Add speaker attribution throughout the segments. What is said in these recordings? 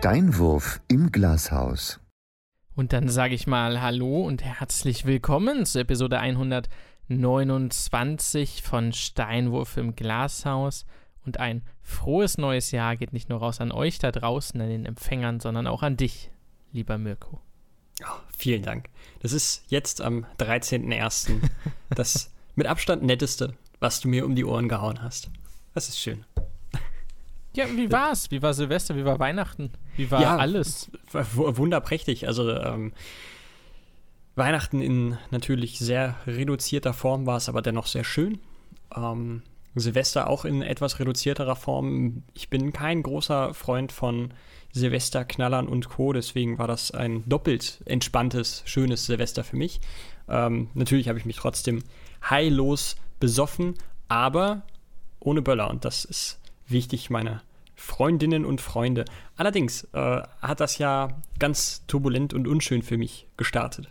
Speaker 1: Steinwurf im Glashaus.
Speaker 2: Und dann sage ich mal Hallo und herzlich willkommen zu Episode 129 von Steinwurf im Glashaus. Und ein frohes neues Jahr geht nicht nur raus an euch da draußen, an den Empfängern, sondern auch an dich, lieber Mirko.
Speaker 3: Oh, vielen Dank. Das ist jetzt am 13.01. das mit Abstand netteste, was du mir um die Ohren gehauen hast. Das ist schön.
Speaker 2: Ja, wie war's? Wie war Silvester? Wie war Weihnachten? Wie war ja, alles?
Speaker 3: Wunderprächtig. Also ähm, Weihnachten in natürlich sehr reduzierter Form war es aber dennoch sehr schön. Ähm, Silvester auch in etwas reduzierterer Form. Ich bin kein großer Freund von Silvesterknallern und Co. Deswegen war das ein doppelt entspanntes, schönes Silvester für mich. Ähm, natürlich habe ich mich trotzdem heillos besoffen, aber ohne Böller. Und das ist wichtig, meine Freundinnen und Freunde. Allerdings äh, hat das Jahr ganz turbulent und unschön für mich gestartet.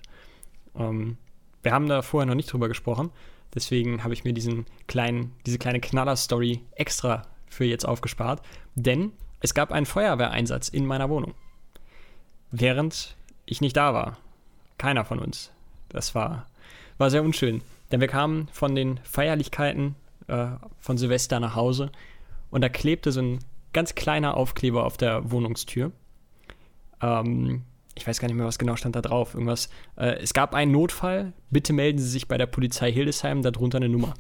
Speaker 3: Ähm, wir haben da vorher noch nicht drüber gesprochen. Deswegen habe ich mir diesen kleinen, diese kleine Knaller-Story extra für jetzt aufgespart. Denn es gab einen Feuerwehreinsatz in meiner Wohnung. Während ich nicht da war. Keiner von uns. Das war, war sehr unschön. Denn wir kamen von den Feierlichkeiten äh, von Silvester nach Hause und da klebte so ein ganz kleiner Aufkleber auf der Wohnungstür. Ähm, ich weiß gar nicht mehr, was genau stand da drauf. Irgendwas. Äh, es gab einen Notfall. Bitte melden Sie sich bei der Polizei Hildesheim, darunter eine Nummer.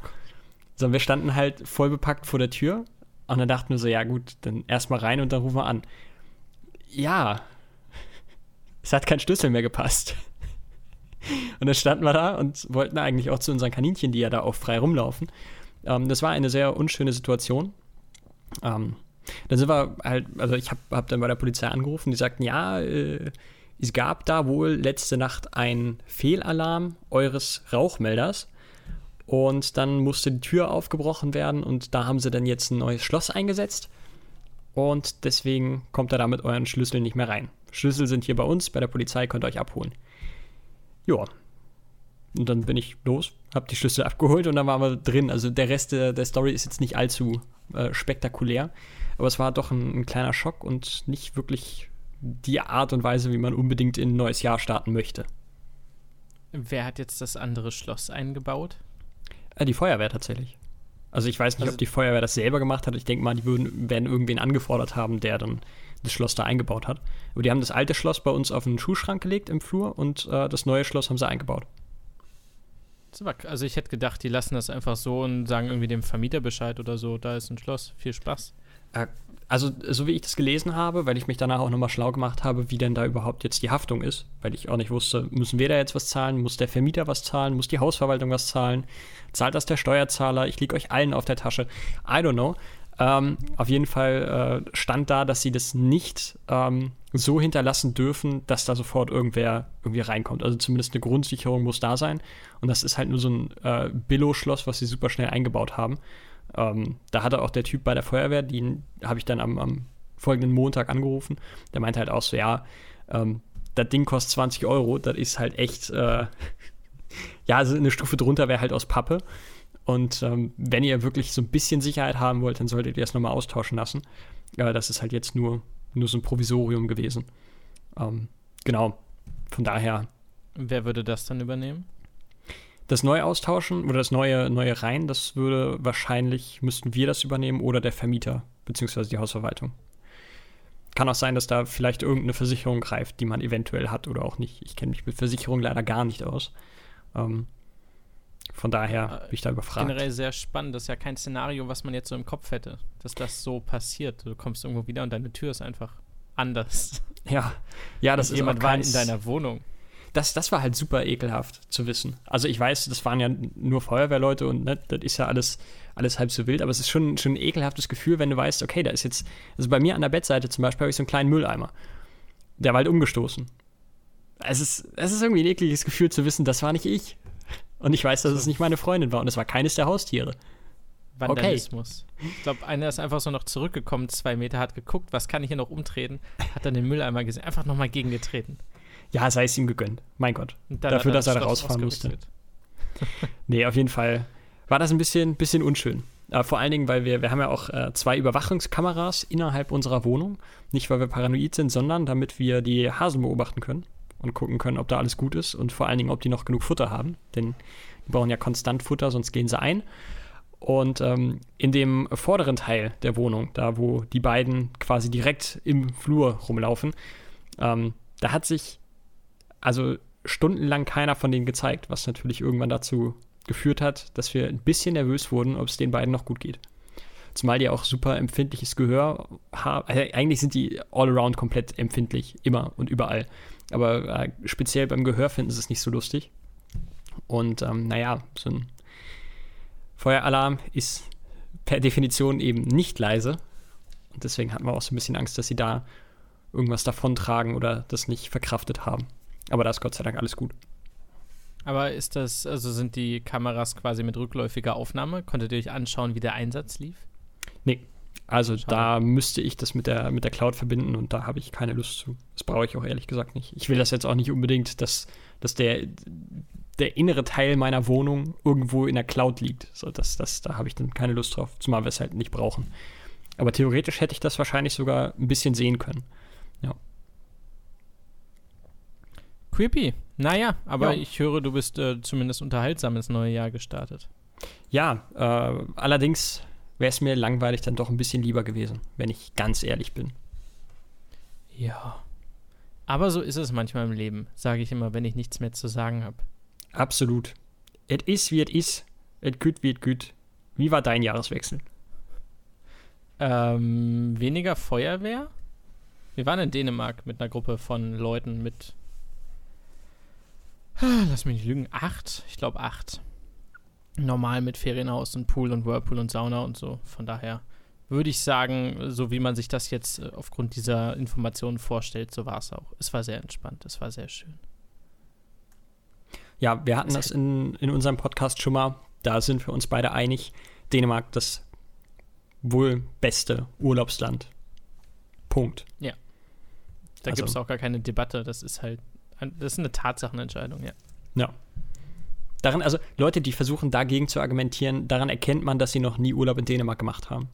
Speaker 3: So, wir standen halt voll bepackt vor der Tür und dann dachten wir so, ja gut, dann erstmal rein und dann rufen wir an. Ja, es hat kein Schlüssel mehr gepasst. Und dann standen wir da und wollten eigentlich auch zu unseren Kaninchen, die ja da auch frei rumlaufen. Ähm, das war eine sehr unschöne Situation. Ähm, dann sind wir halt, also ich habe hab dann bei der Polizei angerufen, die sagten, ja, äh, es gab da wohl letzte Nacht einen Fehlalarm eures Rauchmelders. Und dann musste die Tür aufgebrochen werden und da haben sie dann jetzt ein neues Schloss eingesetzt. Und deswegen kommt er da mit euren Schlüsseln nicht mehr rein. Schlüssel sind hier bei uns, bei der Polizei, könnt ihr euch abholen. Ja. Und dann bin ich los, hab die Schlüssel abgeholt und dann waren wir drin. Also der Rest der, der Story ist jetzt nicht allzu äh, spektakulär. Aber es war doch ein, ein kleiner Schock und nicht wirklich die Art und Weise, wie man unbedingt in ein neues Jahr starten möchte.
Speaker 2: Wer hat jetzt das andere Schloss eingebaut?
Speaker 3: Äh, die Feuerwehr tatsächlich. Also ich weiß nicht, also, ob die Feuerwehr das selber gemacht hat. Ich denke mal, die würden, werden irgendwen angefordert haben, der dann das Schloss da eingebaut hat. Aber die haben das alte Schloss bei uns auf den Schuhschrank gelegt im Flur und äh, das neue Schloss haben sie eingebaut.
Speaker 2: Also ich hätte gedacht, die lassen das einfach so und sagen irgendwie dem Vermieter Bescheid oder so, da ist ein Schloss, viel Spaß.
Speaker 3: Äh, also, so wie ich das gelesen habe, weil ich mich danach auch nochmal schlau gemacht habe, wie denn da überhaupt jetzt die Haftung ist, weil ich auch nicht wusste, müssen wir da jetzt was zahlen, muss der Vermieter was zahlen, muss die Hausverwaltung was zahlen, zahlt das der Steuerzahler, ich liege euch allen auf der Tasche. I don't know. Ähm, auf jeden Fall äh, stand da, dass sie das nicht ähm, so hinterlassen dürfen, dass da sofort irgendwer irgendwie reinkommt. Also zumindest eine Grundsicherung muss da sein. Und das ist halt nur so ein äh, Billo-Schloss, was sie super schnell eingebaut haben. Ähm, da hatte auch der Typ bei der Feuerwehr, den habe ich dann am, am, folgenden Montag angerufen, der meinte halt auch so, ja, ähm, das Ding kostet 20 Euro, das ist halt echt, äh, ja, also eine Stufe drunter wäre halt aus Pappe. Und ähm, wenn ihr wirklich so ein bisschen Sicherheit haben wollt, dann solltet ihr es nochmal austauschen lassen. Äh, das ist halt jetzt nur, nur so ein Provisorium gewesen. Ähm, genau, von daher.
Speaker 2: Wer würde das dann übernehmen?
Speaker 3: Das neue austauschen oder das neue, neue rein, das würde wahrscheinlich, müssten wir das übernehmen oder der Vermieter, beziehungsweise die Hausverwaltung. Kann auch sein, dass da vielleicht irgendeine Versicherung greift, die man eventuell hat oder auch nicht. Ich kenne mich mit Versicherungen leider gar nicht aus. Ähm, von daher bin ich da überfragt.
Speaker 2: Generell sehr spannend. Das ist ja kein Szenario, was man jetzt so im Kopf hätte, dass das so passiert. Du kommst irgendwo wieder und deine Tür ist einfach anders.
Speaker 3: Ja, ja, das
Speaker 2: und ist jemand war in deiner Wohnung
Speaker 3: das, das war halt super ekelhaft zu wissen. Also ich weiß, das waren ja nur Feuerwehrleute und ne, das ist ja alles, alles halb so wild, aber es ist schon, schon ein ekelhaftes Gefühl, wenn du weißt, okay, da ist jetzt, also bei mir an der Bettseite zum Beispiel habe ich so einen kleinen Mülleimer. Der war halt umgestoßen. Es ist, es ist irgendwie ein ekliges Gefühl zu wissen, das war nicht ich. Und ich weiß, dass es nicht meine Freundin war und es war keines der Haustiere.
Speaker 2: Vandalismus. Okay. Ich glaube, einer ist einfach so noch zurückgekommen, zwei Meter, hat geguckt, was kann ich hier noch umtreten, hat dann den Mülleimer gesehen, einfach nochmal gegengetreten.
Speaker 3: Ja, sei es ihm gegönnt. Mein Gott. Dafür, dass er da rausfahren musste. nee, auf jeden Fall war das ein bisschen, bisschen unschön. Äh, vor allen Dingen, weil wir, wir haben ja auch äh, zwei Überwachungskameras innerhalb unserer Wohnung. Nicht, weil wir paranoid sind, sondern damit wir die Hasen beobachten können und gucken können, ob da alles gut ist und vor allen Dingen, ob die noch genug Futter haben. Denn die brauchen ja konstant Futter, sonst gehen sie ein. Und ähm, in dem vorderen Teil der Wohnung, da wo die beiden quasi direkt im Flur rumlaufen, ähm, da hat sich also stundenlang keiner von denen gezeigt, was natürlich irgendwann dazu geführt hat, dass wir ein bisschen nervös wurden, ob es den beiden noch gut geht. Zumal die auch super empfindliches Gehör haben. Also eigentlich sind die all around komplett empfindlich, immer und überall. Aber äh, speziell beim Gehör finden sie es nicht so lustig. Und ähm, naja, so ein Feueralarm ist per Definition eben nicht leise. Und deswegen hatten wir auch so ein bisschen Angst, dass sie da irgendwas davontragen oder das nicht verkraftet haben. Aber da ist Gott sei Dank alles gut.
Speaker 2: Aber ist das, also sind die Kameras quasi mit rückläufiger Aufnahme? Konntet ihr euch anschauen, wie der Einsatz lief?
Speaker 3: Nee. Also Schade. da müsste ich das mit der, mit der Cloud verbinden und da habe ich keine Lust zu. Das brauche ich auch ehrlich gesagt nicht. Ich will das jetzt auch nicht unbedingt, dass, dass der, der innere Teil meiner Wohnung irgendwo in der Cloud liegt. So, das, das, da habe ich dann keine Lust drauf, zumal wir es halt nicht brauchen. Aber theoretisch hätte ich das wahrscheinlich sogar ein bisschen sehen können. Ja.
Speaker 2: Creepy. Naja, aber ja. ich höre, du bist äh, zumindest unterhaltsam ins neue Jahr gestartet.
Speaker 3: Ja, äh, allerdings wäre es mir langweilig dann doch ein bisschen lieber gewesen, wenn ich ganz ehrlich bin.
Speaker 2: Ja. Aber so ist es manchmal im Leben, sage ich immer, wenn ich nichts mehr zu sagen habe.
Speaker 3: Absolut. Es ist, wie es ist. Es gut, wie es gut. Wie war dein Jahreswechsel?
Speaker 2: Ähm, weniger Feuerwehr? Wir waren in Dänemark mit einer Gruppe von Leuten mit lass mich nicht lügen, acht. Ich glaube acht. Normal mit Ferienhaus und Pool und Whirlpool und Sauna und so. Von daher würde ich sagen, so wie man sich das jetzt äh, aufgrund dieser Informationen vorstellt, so war es auch. Es war sehr entspannt, es war sehr schön.
Speaker 3: Ja, wir hatten das in, in unserem Podcast schon mal. Da sind wir uns beide einig. Dänemark das wohl beste Urlaubsland. Punkt.
Speaker 2: Ja. Da also, gibt es auch gar keine Debatte. Das ist halt das ist eine Tatsachenentscheidung, ja.
Speaker 3: Ja. Daran, also Leute, die versuchen dagegen zu argumentieren, daran erkennt man, dass sie noch nie Urlaub in Dänemark gemacht haben.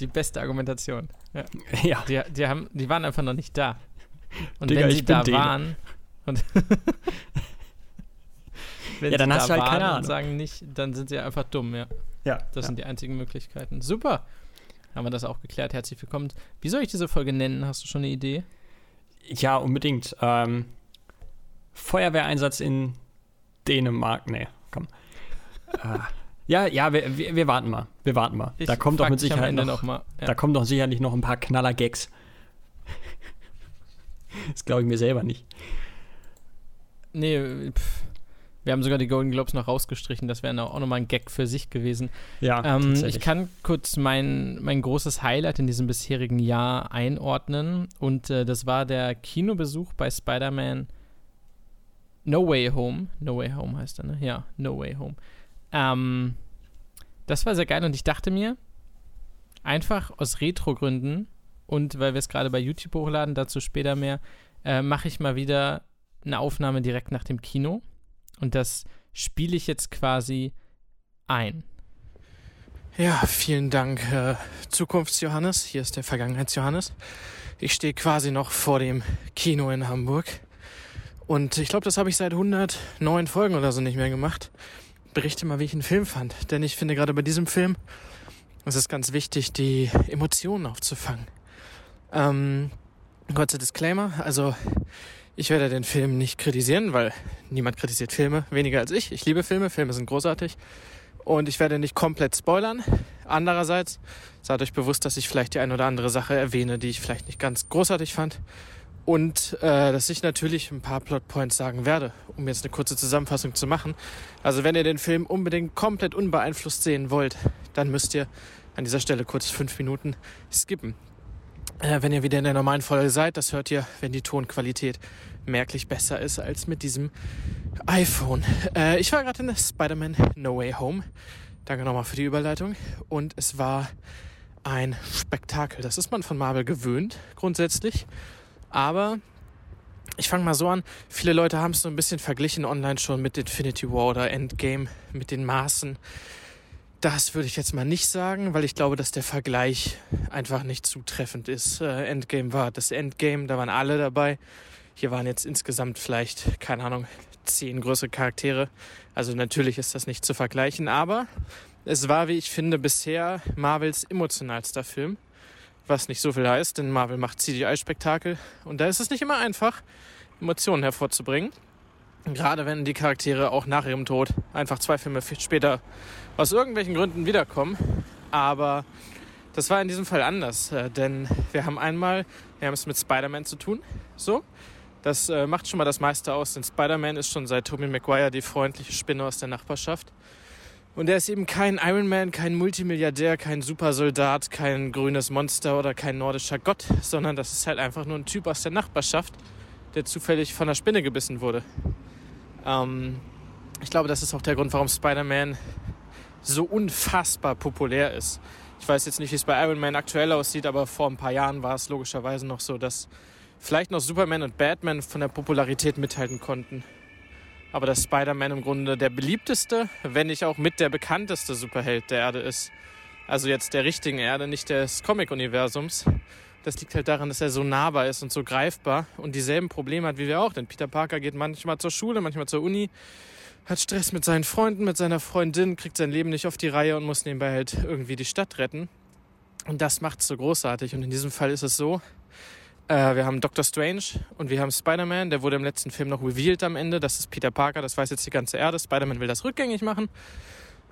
Speaker 2: die beste Argumentation. Ja.
Speaker 3: ja.
Speaker 2: Die, die, haben, die waren einfach noch nicht da. Und Digga, wenn sie da Däne. waren und wenn ja, dann hast da du halt keine Ahnung. sagen nicht, dann sind sie einfach dumm, ja.
Speaker 3: Ja.
Speaker 2: Das
Speaker 3: ja.
Speaker 2: sind die einzigen Möglichkeiten. Super. Haben wir das auch geklärt. Herzlich willkommen. Wie soll ich diese Folge nennen? Hast du schon eine Idee?
Speaker 3: Ja, unbedingt. Ähm, Feuerwehreinsatz in Dänemark. Nee, komm. äh, ja, ja, wir, wir, wir, warten mal. Wir warten mal. Ich da kommt doch mit Sicherheit noch, noch mal, ja. da kommen doch sicherlich noch ein paar Knaller-Gags. das glaube ich mir selber nicht.
Speaker 2: Nee, pff. Wir haben sogar die Golden Globes noch rausgestrichen. Das wäre auch nochmal ein Gag für sich gewesen.
Speaker 3: Ja,
Speaker 2: ähm, ich kann kurz mein, mein großes Highlight in diesem bisherigen Jahr einordnen. Und äh, das war der Kinobesuch bei Spider-Man No Way Home. No Way Home heißt er, ne? Ja, No Way Home. Ähm, das war sehr geil und ich dachte mir, einfach aus Retro-Gründen und weil wir es gerade bei YouTube hochladen, dazu später mehr, äh, mache ich mal wieder eine Aufnahme direkt nach dem Kino. Und das spiele ich jetzt quasi ein. Ja, vielen Dank, äh, Zukunftsjohannes. Hier ist der Vergangenheitsjohannes. Ich stehe quasi noch vor dem Kino in Hamburg. Und ich glaube, das habe ich seit 109 Folgen oder so nicht mehr gemacht. Berichte mal, wie ich einen Film fand. Denn ich finde gerade bei diesem Film, es ist ganz wichtig, die Emotionen aufzufangen. Ähm, kurzer Disclaimer. Also, ich werde den Film nicht kritisieren, weil niemand kritisiert Filme weniger als ich. Ich liebe Filme, Filme sind großartig. Und ich werde nicht komplett spoilern. Andererseits seid euch bewusst, dass ich vielleicht die eine oder andere Sache erwähne, die ich vielleicht nicht ganz großartig fand. Und äh, dass ich natürlich ein paar Plotpoints sagen werde, um jetzt eine kurze Zusammenfassung zu machen. Also wenn ihr den Film unbedingt komplett unbeeinflusst sehen wollt, dann müsst ihr an dieser Stelle kurz fünf Minuten skippen. Äh, wenn ihr wieder in der normalen Folge seid, das hört ihr, wenn die Tonqualität merklich besser ist als mit diesem iPhone. Äh, ich war gerade in Spider-Man No Way Home. Danke nochmal für die Überleitung. Und es war ein Spektakel. Das ist man von Marvel gewöhnt, grundsätzlich. Aber ich fange mal so an. Viele Leute haben es so ein bisschen verglichen online schon mit Infinity War oder Endgame, mit den Maßen das würde ich jetzt mal nicht sagen, weil ich glaube, dass der Vergleich einfach nicht zutreffend ist. Äh, Endgame war das Endgame, da waren alle dabei. Hier waren jetzt insgesamt vielleicht, keine Ahnung, zehn größere Charaktere. Also natürlich ist das nicht zu vergleichen, aber es war, wie ich finde, bisher Marvels emotionalster Film. Was nicht so viel heißt, denn Marvel macht CGI-Spektakel und da ist es nicht immer einfach, Emotionen hervorzubringen. Gerade wenn die Charaktere auch nach ihrem Tod einfach zwei Filme später aus irgendwelchen Gründen wiederkommen. Aber das war in diesem Fall anders, äh, denn wir haben einmal, wir haben es mit Spider-Man zu tun. So, das äh, macht schon mal das meiste aus, denn Spider-Man ist schon seit Tobey Maguire die freundliche Spinne aus der Nachbarschaft. Und er ist eben kein Iron Man, kein Multimilliardär, kein Supersoldat, kein grünes Monster oder kein nordischer Gott, sondern das ist halt einfach nur ein Typ aus der Nachbarschaft, der zufällig von einer Spinne gebissen wurde. Ähm, ich glaube, das ist auch der Grund, warum Spider-Man so unfassbar populär ist. Ich weiß jetzt nicht, wie es bei Iron Man aktuell aussieht, aber vor ein paar Jahren war es logischerweise noch so, dass vielleicht noch Superman und Batman von der Popularität mithalten konnten. Aber dass Spider-Man im Grunde der beliebteste, wenn nicht auch mit der bekannteste Superheld der Erde ist. Also jetzt der richtigen Erde, nicht des Comic-Universums. Das liegt halt daran, dass er so nahbar ist und so greifbar und dieselben Probleme hat wie wir auch. Denn Peter Parker geht manchmal zur Schule, manchmal zur Uni, hat Stress mit seinen Freunden, mit seiner Freundin, kriegt sein Leben nicht auf die Reihe und muss nebenbei halt irgendwie die Stadt retten. Und das macht es so großartig. Und in diesem Fall ist es so, äh, wir haben Doctor Strange und wir haben Spider-Man. Der wurde im letzten Film noch revealed am Ende. Das ist Peter Parker, das weiß jetzt die ganze Erde. Spider-Man will das rückgängig machen.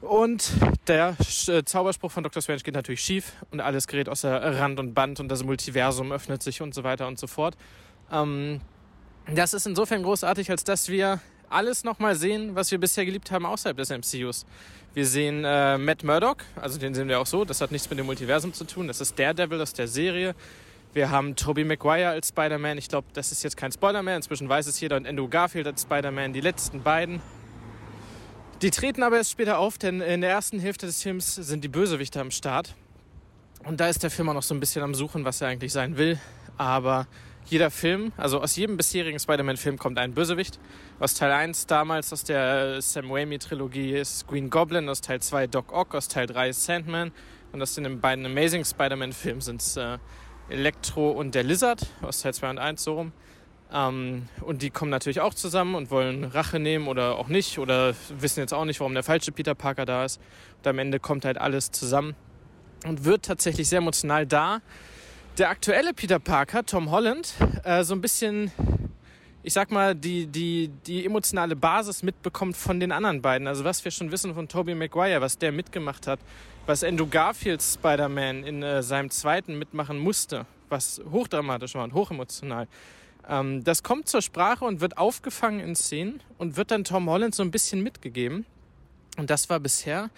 Speaker 2: Und der äh, Zauberspruch von Dr. Strange geht natürlich schief und alles gerät außer Rand und Band und das Multiversum öffnet sich und so weiter und so fort. Ähm, das ist insofern großartig, als dass wir alles nochmal sehen, was wir bisher geliebt haben außerhalb des MCUs. Wir sehen äh, Matt Murdock, also den sehen wir auch so, das hat nichts mit dem Multiversum zu tun, das ist Daredevil aus der Serie. Wir haben Tobey Maguire als Spider-Man, ich glaube, das ist jetzt kein Spoiler mehr, inzwischen weiß es jeder, und Andrew Garfield als Spider-Man, die letzten beiden. Die treten aber erst später auf, denn in der ersten Hälfte des Films sind die Bösewichte am Start. Und da ist der Film auch noch so ein bisschen am Suchen, was er eigentlich sein will. Aber jeder Film, also aus jedem bisherigen Spider-Man-Film kommt ein Bösewicht. Aus Teil 1 damals, aus der Sam Raimi-Trilogie ist Green Goblin, aus Teil 2 Doc Ock, aus Teil 3 ist Sandman. Und aus den beiden Amazing Spider-Man-Filmen sind es äh, Electro und der Lizard, aus Teil 2 und 1 so rum. Ähm, und die kommen natürlich auch zusammen und wollen Rache nehmen oder auch nicht oder wissen jetzt auch nicht, warum der falsche Peter Parker da ist. Und am Ende kommt halt alles zusammen und wird tatsächlich sehr emotional da. Der aktuelle Peter Parker, Tom Holland, äh, so ein bisschen, ich sag mal, die, die, die emotionale Basis mitbekommt von den anderen beiden. Also was wir schon wissen von Tobey Maguire, was der mitgemacht hat, was Andrew Garfields Spider-Man in äh, seinem zweiten mitmachen musste, was hochdramatisch war und hochemotional. Ähm, das kommt zur Sprache und wird aufgefangen in Szenen und wird dann Tom Holland so ein bisschen mitgegeben. Und das war bisher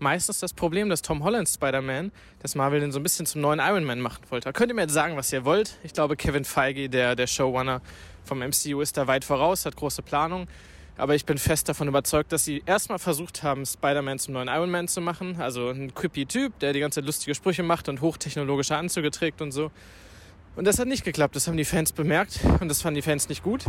Speaker 2: meistens das Problem, dass Tom Holland Spider-Man, dass Marvel den so ein bisschen zum neuen Iron Man machen wollte. Da könnt ihr mir jetzt sagen, was ihr wollt. Ich glaube, Kevin Feige, der, der Showrunner vom MCU, ist da weit voraus, hat große Planung. Aber ich bin fest davon überzeugt, dass sie erstmal versucht haben, Spider-Man zum neuen Iron Man zu machen. Also ein quippy Typ, der die ganze Zeit lustige Sprüche macht und hochtechnologische Anzüge trägt und so. Und das hat nicht geklappt. Das haben die Fans bemerkt und das fanden die Fans nicht gut.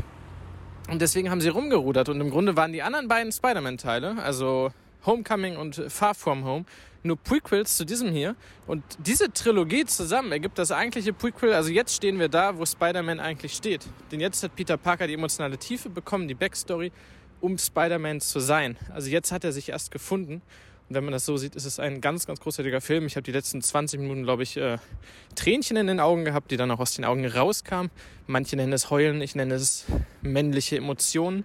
Speaker 2: Und deswegen haben sie rumgerudert. Und im Grunde waren die anderen beiden Spider-Man-Teile, also Homecoming und Far From Home, nur Prequels zu diesem hier. Und diese Trilogie zusammen ergibt das eigentliche Prequel. Also jetzt stehen wir da, wo Spider-Man eigentlich steht. Denn jetzt hat Peter Parker die emotionale Tiefe bekommen, die Backstory, um Spider-Man zu sein. Also jetzt hat er sich erst gefunden. Und wenn man das so sieht, ist es ein ganz, ganz großartiger Film. Ich habe die letzten 20 Minuten, glaube ich, äh, Tränchen in den Augen gehabt, die dann auch aus den Augen rauskamen. Manche nennen es Heulen, ich nenne es männliche Emotionen.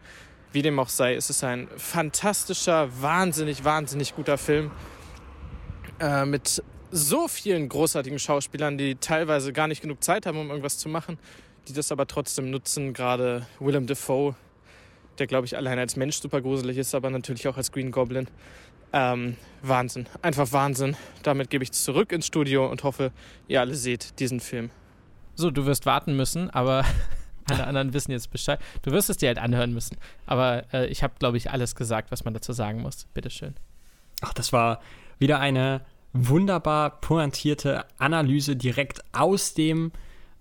Speaker 2: Wie dem auch sei, ist es ein fantastischer, wahnsinnig, wahnsinnig guter Film. Äh, mit so vielen großartigen Schauspielern, die teilweise gar nicht genug Zeit haben, um irgendwas zu machen, die das aber trotzdem nutzen. Gerade Willem Dafoe, der, glaube ich, allein als Mensch super gruselig ist, aber natürlich auch als Green Goblin. Ähm, Wahnsinn, einfach Wahnsinn. Damit gebe ich zurück ins Studio und hoffe, ihr alle seht diesen Film.
Speaker 4: So, du wirst warten müssen, aber alle anderen wissen jetzt Bescheid. Du wirst es dir halt anhören müssen. Aber äh, ich habe, glaube ich, alles gesagt, was man dazu sagen muss. Bitteschön.
Speaker 3: Ach, das war wieder eine wunderbar pointierte Analyse direkt aus dem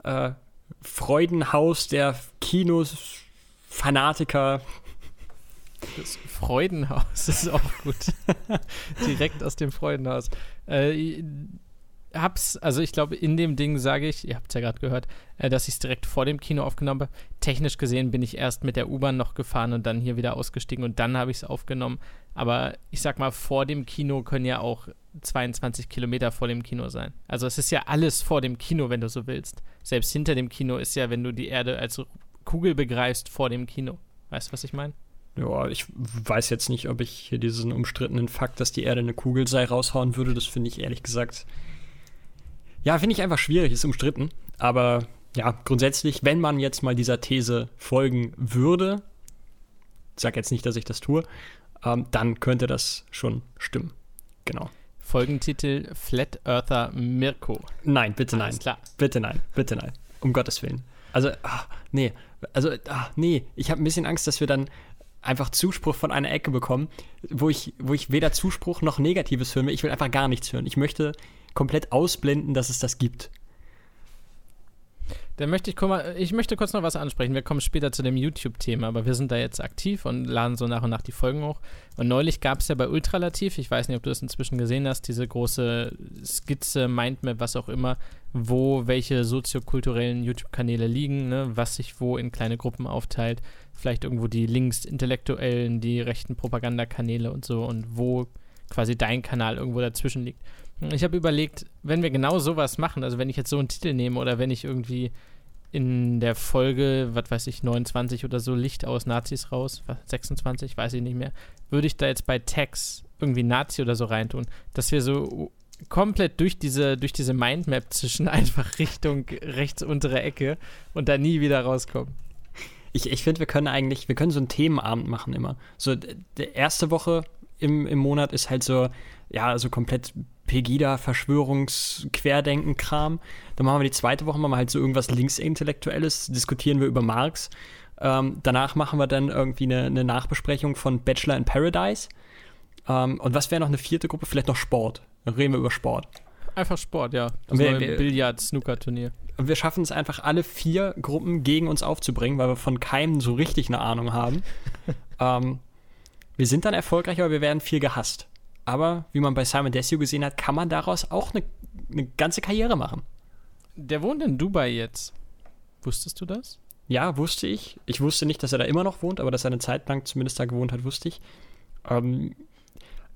Speaker 3: äh, Freudenhaus der Kinos, Fanatiker,
Speaker 2: Das Freudenhaus ist auch gut. Direkt aus dem Freudenhaus. Äh, hab's, also ich glaube, in dem Ding sage ich, ihr habt es ja gerade gehört, äh, dass ich es direkt vor dem Kino aufgenommen habe. Technisch gesehen bin ich erst mit der U-Bahn noch gefahren und dann hier wieder ausgestiegen und dann habe ich es aufgenommen. Aber ich sag mal, vor dem Kino können ja auch 22 Kilometer vor dem Kino sein. Also es ist ja alles vor dem Kino, wenn du so willst. Selbst hinter dem Kino ist ja, wenn du die Erde als Kugel begreifst, vor dem Kino. Weißt du, was ich meine?
Speaker 3: Ja, ich weiß jetzt nicht, ob ich hier diesen umstrittenen Fakt, dass die Erde eine Kugel sei, raushauen würde. Das finde ich ehrlich gesagt. Ja, finde ich einfach schwierig, ist umstritten. Aber ja, grundsätzlich, wenn man jetzt mal dieser These folgen würde, sag jetzt nicht, dass ich das tue, ähm, dann könnte das schon stimmen. Genau.
Speaker 2: Folgentitel Flat Earther Mirko.
Speaker 3: Nein, bitte nein.
Speaker 2: Alles klar.
Speaker 3: Bitte nein, bitte nein. Um Gottes Willen. Also, ach, nee, also, ach, nee, ich habe ein bisschen Angst, dass wir dann einfach Zuspruch von einer Ecke bekommen, wo ich, wo ich weder Zuspruch noch Negatives hören will. Ich will einfach gar nichts hören. Ich möchte komplett ausblenden, dass es das gibt.
Speaker 2: Dann möchte ich, ich möchte kurz noch was ansprechen. Wir kommen später zu dem YouTube-Thema, aber wir sind da jetzt aktiv und laden so nach und nach die Folgen hoch. Und neulich gab es ja bei Ultralativ, ich weiß nicht, ob du das inzwischen gesehen hast, diese große Skizze, Mindmap, was auch immer, wo welche soziokulturellen YouTube-Kanäle liegen, ne, was sich wo in kleine Gruppen aufteilt. Vielleicht irgendwo die links-intellektuellen, die rechten Propagandakanäle und so und wo quasi dein Kanal irgendwo dazwischen liegt. Ich habe überlegt, wenn wir genau sowas machen, also wenn ich jetzt so einen Titel nehme oder wenn ich irgendwie in der Folge, was weiß ich, 29 oder so Licht aus Nazis raus, 26, weiß ich nicht mehr, würde ich da jetzt bei Tags irgendwie Nazi oder so reintun, dass wir so komplett durch diese, durch diese Mindmap zwischen einfach Richtung rechts untere Ecke und da nie wieder rauskommen.
Speaker 3: Ich, ich finde, wir können eigentlich, wir können so einen Themenabend machen immer. So, die erste Woche im, im Monat ist halt so, ja, so komplett Pegida, Verschwörungs-, Querdenken-Kram. Dann machen wir die zweite Woche wir halt so irgendwas Linksintellektuelles, diskutieren wir über Marx. Ähm, danach machen wir dann irgendwie eine, eine, Nachbesprechung von Bachelor in Paradise. Ähm, und was wäre noch eine vierte Gruppe? Vielleicht noch Sport. Dann reden wir über Sport.
Speaker 2: Einfach Sport, ja. Das wir, Billard-Snooker-Turnier.
Speaker 3: Und wir schaffen es einfach, alle vier Gruppen gegen uns aufzubringen, weil wir von keinem so richtig eine Ahnung haben. ähm, wir sind dann erfolgreich, aber wir werden viel gehasst. Aber wie man bei Simon Desio gesehen hat, kann man daraus auch eine, eine ganze Karriere machen.
Speaker 2: Der wohnt in Dubai jetzt. Wusstest du das?
Speaker 3: Ja, wusste ich. Ich wusste nicht, dass er da immer noch wohnt, aber dass er eine Zeit lang zumindest da gewohnt hat, wusste ich. Ähm,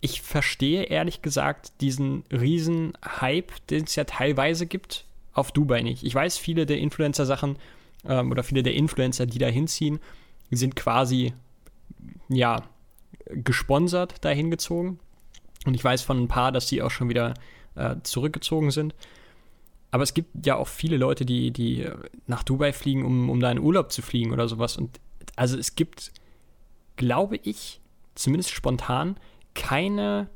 Speaker 3: ich verstehe ehrlich gesagt diesen riesen Hype, den es ja teilweise gibt, auf Dubai nicht. Ich weiß, viele der Influencer-Sachen ähm, oder viele der Influencer, die da hinziehen, sind quasi, ja, gesponsert dahin gezogen. Und ich weiß von ein paar, dass die auch schon wieder äh, zurückgezogen sind. Aber es gibt ja auch viele Leute, die, die nach Dubai fliegen, um, um da in Urlaub zu fliegen oder sowas. Und also es gibt, glaube ich, zumindest spontan, keine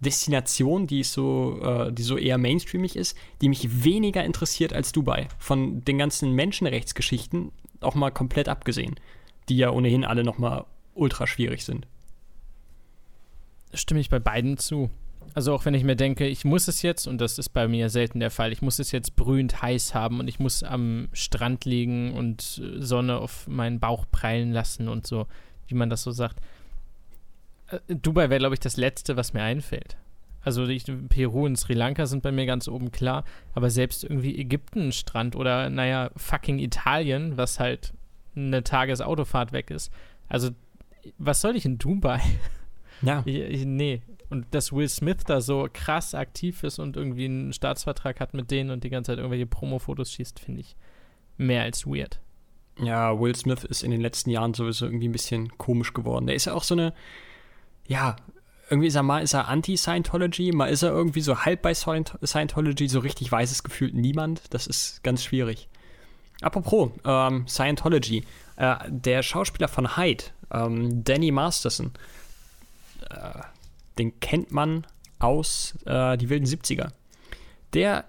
Speaker 3: Destination, die so, äh, die so eher mainstreamig ist, die mich weniger interessiert als Dubai. Von den ganzen Menschenrechtsgeschichten auch mal komplett abgesehen, die ja ohnehin alle nochmal ultra schwierig sind
Speaker 2: stimme ich bei beiden zu. Also auch wenn ich mir denke, ich muss es jetzt, und das ist bei mir selten der Fall, ich muss es jetzt brühend heiß haben und ich muss am Strand liegen und Sonne auf meinen Bauch prallen lassen und so, wie man das so sagt. Äh, Dubai wäre, glaube ich, das Letzte, was mir einfällt. Also ich, Peru und Sri Lanka sind bei mir ganz oben klar, aber selbst irgendwie Ägypten Strand oder naja, fucking Italien, was halt eine Tagesautofahrt weg ist. Also was soll ich in Dubai?
Speaker 3: Ja.
Speaker 2: Ich, ich, nee. Und dass Will Smith da so krass aktiv ist und irgendwie einen Staatsvertrag hat mit denen und die ganze Zeit irgendwelche Promo-Fotos schießt, finde ich mehr als weird.
Speaker 3: Ja, Will Smith ist in den letzten Jahren sowieso irgendwie ein bisschen komisch geworden. Der ist ja auch so eine, ja, irgendwie ist er mal ist er Anti-Scientology, mal ist er irgendwie so halb bei Scientology, so richtig weiß es gefühlt niemand. Das ist ganz schwierig. Apropos ähm, Scientology, äh, der Schauspieler von Hyde, ähm, Danny Masterson, äh, den kennt man aus äh, die wilden 70er. Der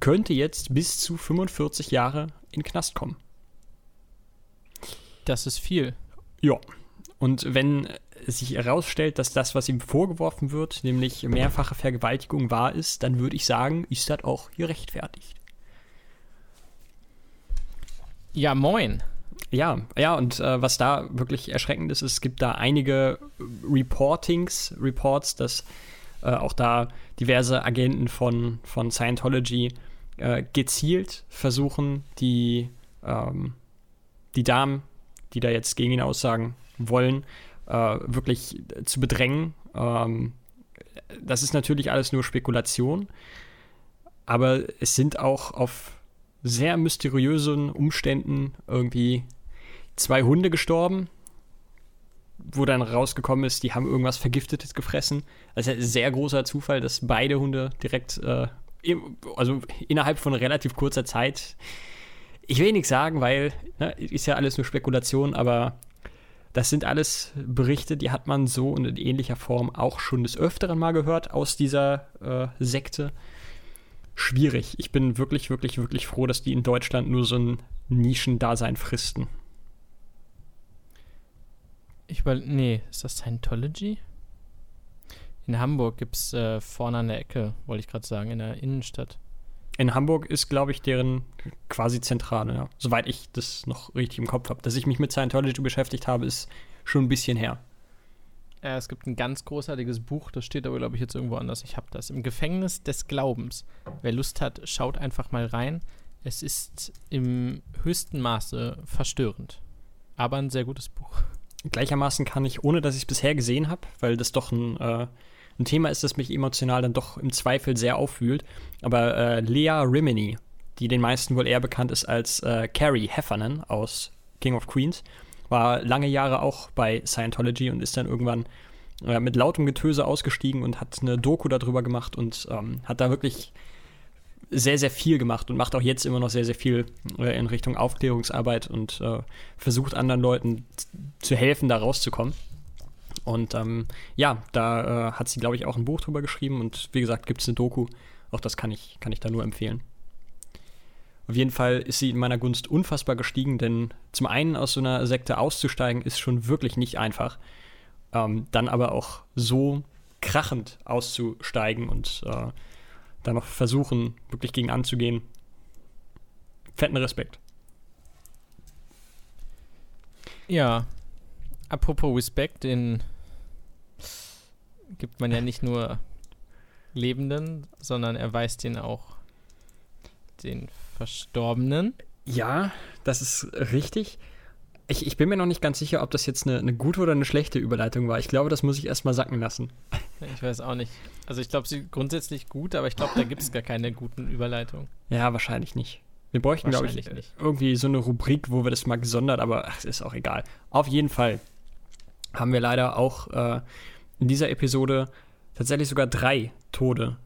Speaker 3: könnte jetzt bis zu 45 Jahre in den Knast kommen.
Speaker 2: Das ist viel.
Speaker 3: Ja. Und wenn sich herausstellt, dass das, was ihm vorgeworfen wird, nämlich mehrfache Vergewaltigung wahr ist, dann würde ich sagen, ist das auch gerechtfertigt.
Speaker 2: Ja, moin.
Speaker 3: Ja, ja, und äh, was da wirklich erschreckend ist, es gibt da einige Reportings, Reports, dass äh, auch da diverse Agenten von, von Scientology äh, gezielt versuchen, die, ähm, die Damen, die da jetzt gegen ihn aussagen wollen, äh, wirklich zu bedrängen. Ähm, das ist natürlich alles nur Spekulation, aber es sind auch auf sehr mysteriösen Umständen irgendwie zwei Hunde gestorben, wo dann rausgekommen ist, die haben irgendwas Vergiftetes gefressen. Also ein sehr großer Zufall, dass beide Hunde direkt, äh, also innerhalb von relativ kurzer Zeit, ich will nichts sagen, weil ne, ist ja alles nur Spekulation, aber das sind alles Berichte, die hat man so und in ähnlicher Form auch schon des Öfteren mal gehört aus dieser äh, Sekte. Schwierig. Ich bin wirklich, wirklich, wirklich froh, dass die in Deutschland nur so ein Nischendasein fristen.
Speaker 2: Ich über nee, ist das Scientology? In Hamburg gibt es äh, vorne an der Ecke, wollte ich gerade sagen, in der Innenstadt.
Speaker 3: In Hamburg ist, glaube ich, deren quasi Zentrale, ja. Soweit ich das noch richtig im Kopf habe. Dass ich mich mit Scientology beschäftigt habe, ist schon ein bisschen her.
Speaker 2: Ja, es gibt ein ganz großartiges Buch, das steht aber, glaube ich, jetzt irgendwo anders. Ich habe das. Im Gefängnis des Glaubens. Wer Lust hat, schaut einfach mal rein. Es ist im höchsten Maße verstörend. Aber ein sehr gutes Buch.
Speaker 3: Gleichermaßen kann ich, ohne dass ich es bisher gesehen habe, weil das doch ein äh, ein Thema ist, das mich emotional dann doch im Zweifel sehr auffühlt. Aber äh, Lea Rimini, die den meisten wohl eher bekannt ist als äh, Carrie Heffernan aus King of Queens, war lange Jahre auch bei Scientology und ist dann irgendwann äh, mit lautem Getöse ausgestiegen und hat eine Doku darüber gemacht und ähm, hat da wirklich sehr, sehr viel gemacht und macht auch jetzt immer noch sehr, sehr viel äh, in Richtung Aufklärungsarbeit und äh, versucht anderen Leuten zu helfen, da rauszukommen. Und ähm, ja, da äh, hat sie, glaube ich, auch ein Buch drüber geschrieben und wie gesagt, gibt es eine Doku. Auch das kann ich, kann ich da nur empfehlen. Auf jeden Fall ist sie in meiner Gunst unfassbar gestiegen, denn zum einen aus so einer Sekte auszusteigen ist schon wirklich nicht einfach. Ähm, dann aber auch so krachend auszusteigen und äh, dann noch versuchen, wirklich gegen anzugehen. Fetten Respekt.
Speaker 2: Ja, apropos Respekt, den gibt man ja nicht nur Lebenden, sondern erweist den auch den Verstorbenen.
Speaker 3: Ja, das ist richtig. Ich, ich bin mir noch nicht ganz sicher, ob das jetzt eine, eine gute oder eine schlechte Überleitung war. Ich glaube, das muss ich erstmal sacken lassen.
Speaker 2: Ich weiß auch nicht. Also ich glaube, sie grundsätzlich gut, aber ich glaube, da gibt es gar keine guten Überleitungen.
Speaker 3: Ja, wahrscheinlich nicht. Wir bräuchten, glaube ich, nicht. irgendwie so eine Rubrik, wo wir das mal gesondert, aber ach, ist auch egal. Auf jeden Fall haben wir leider auch äh, in dieser Episode tatsächlich sogar drei Tode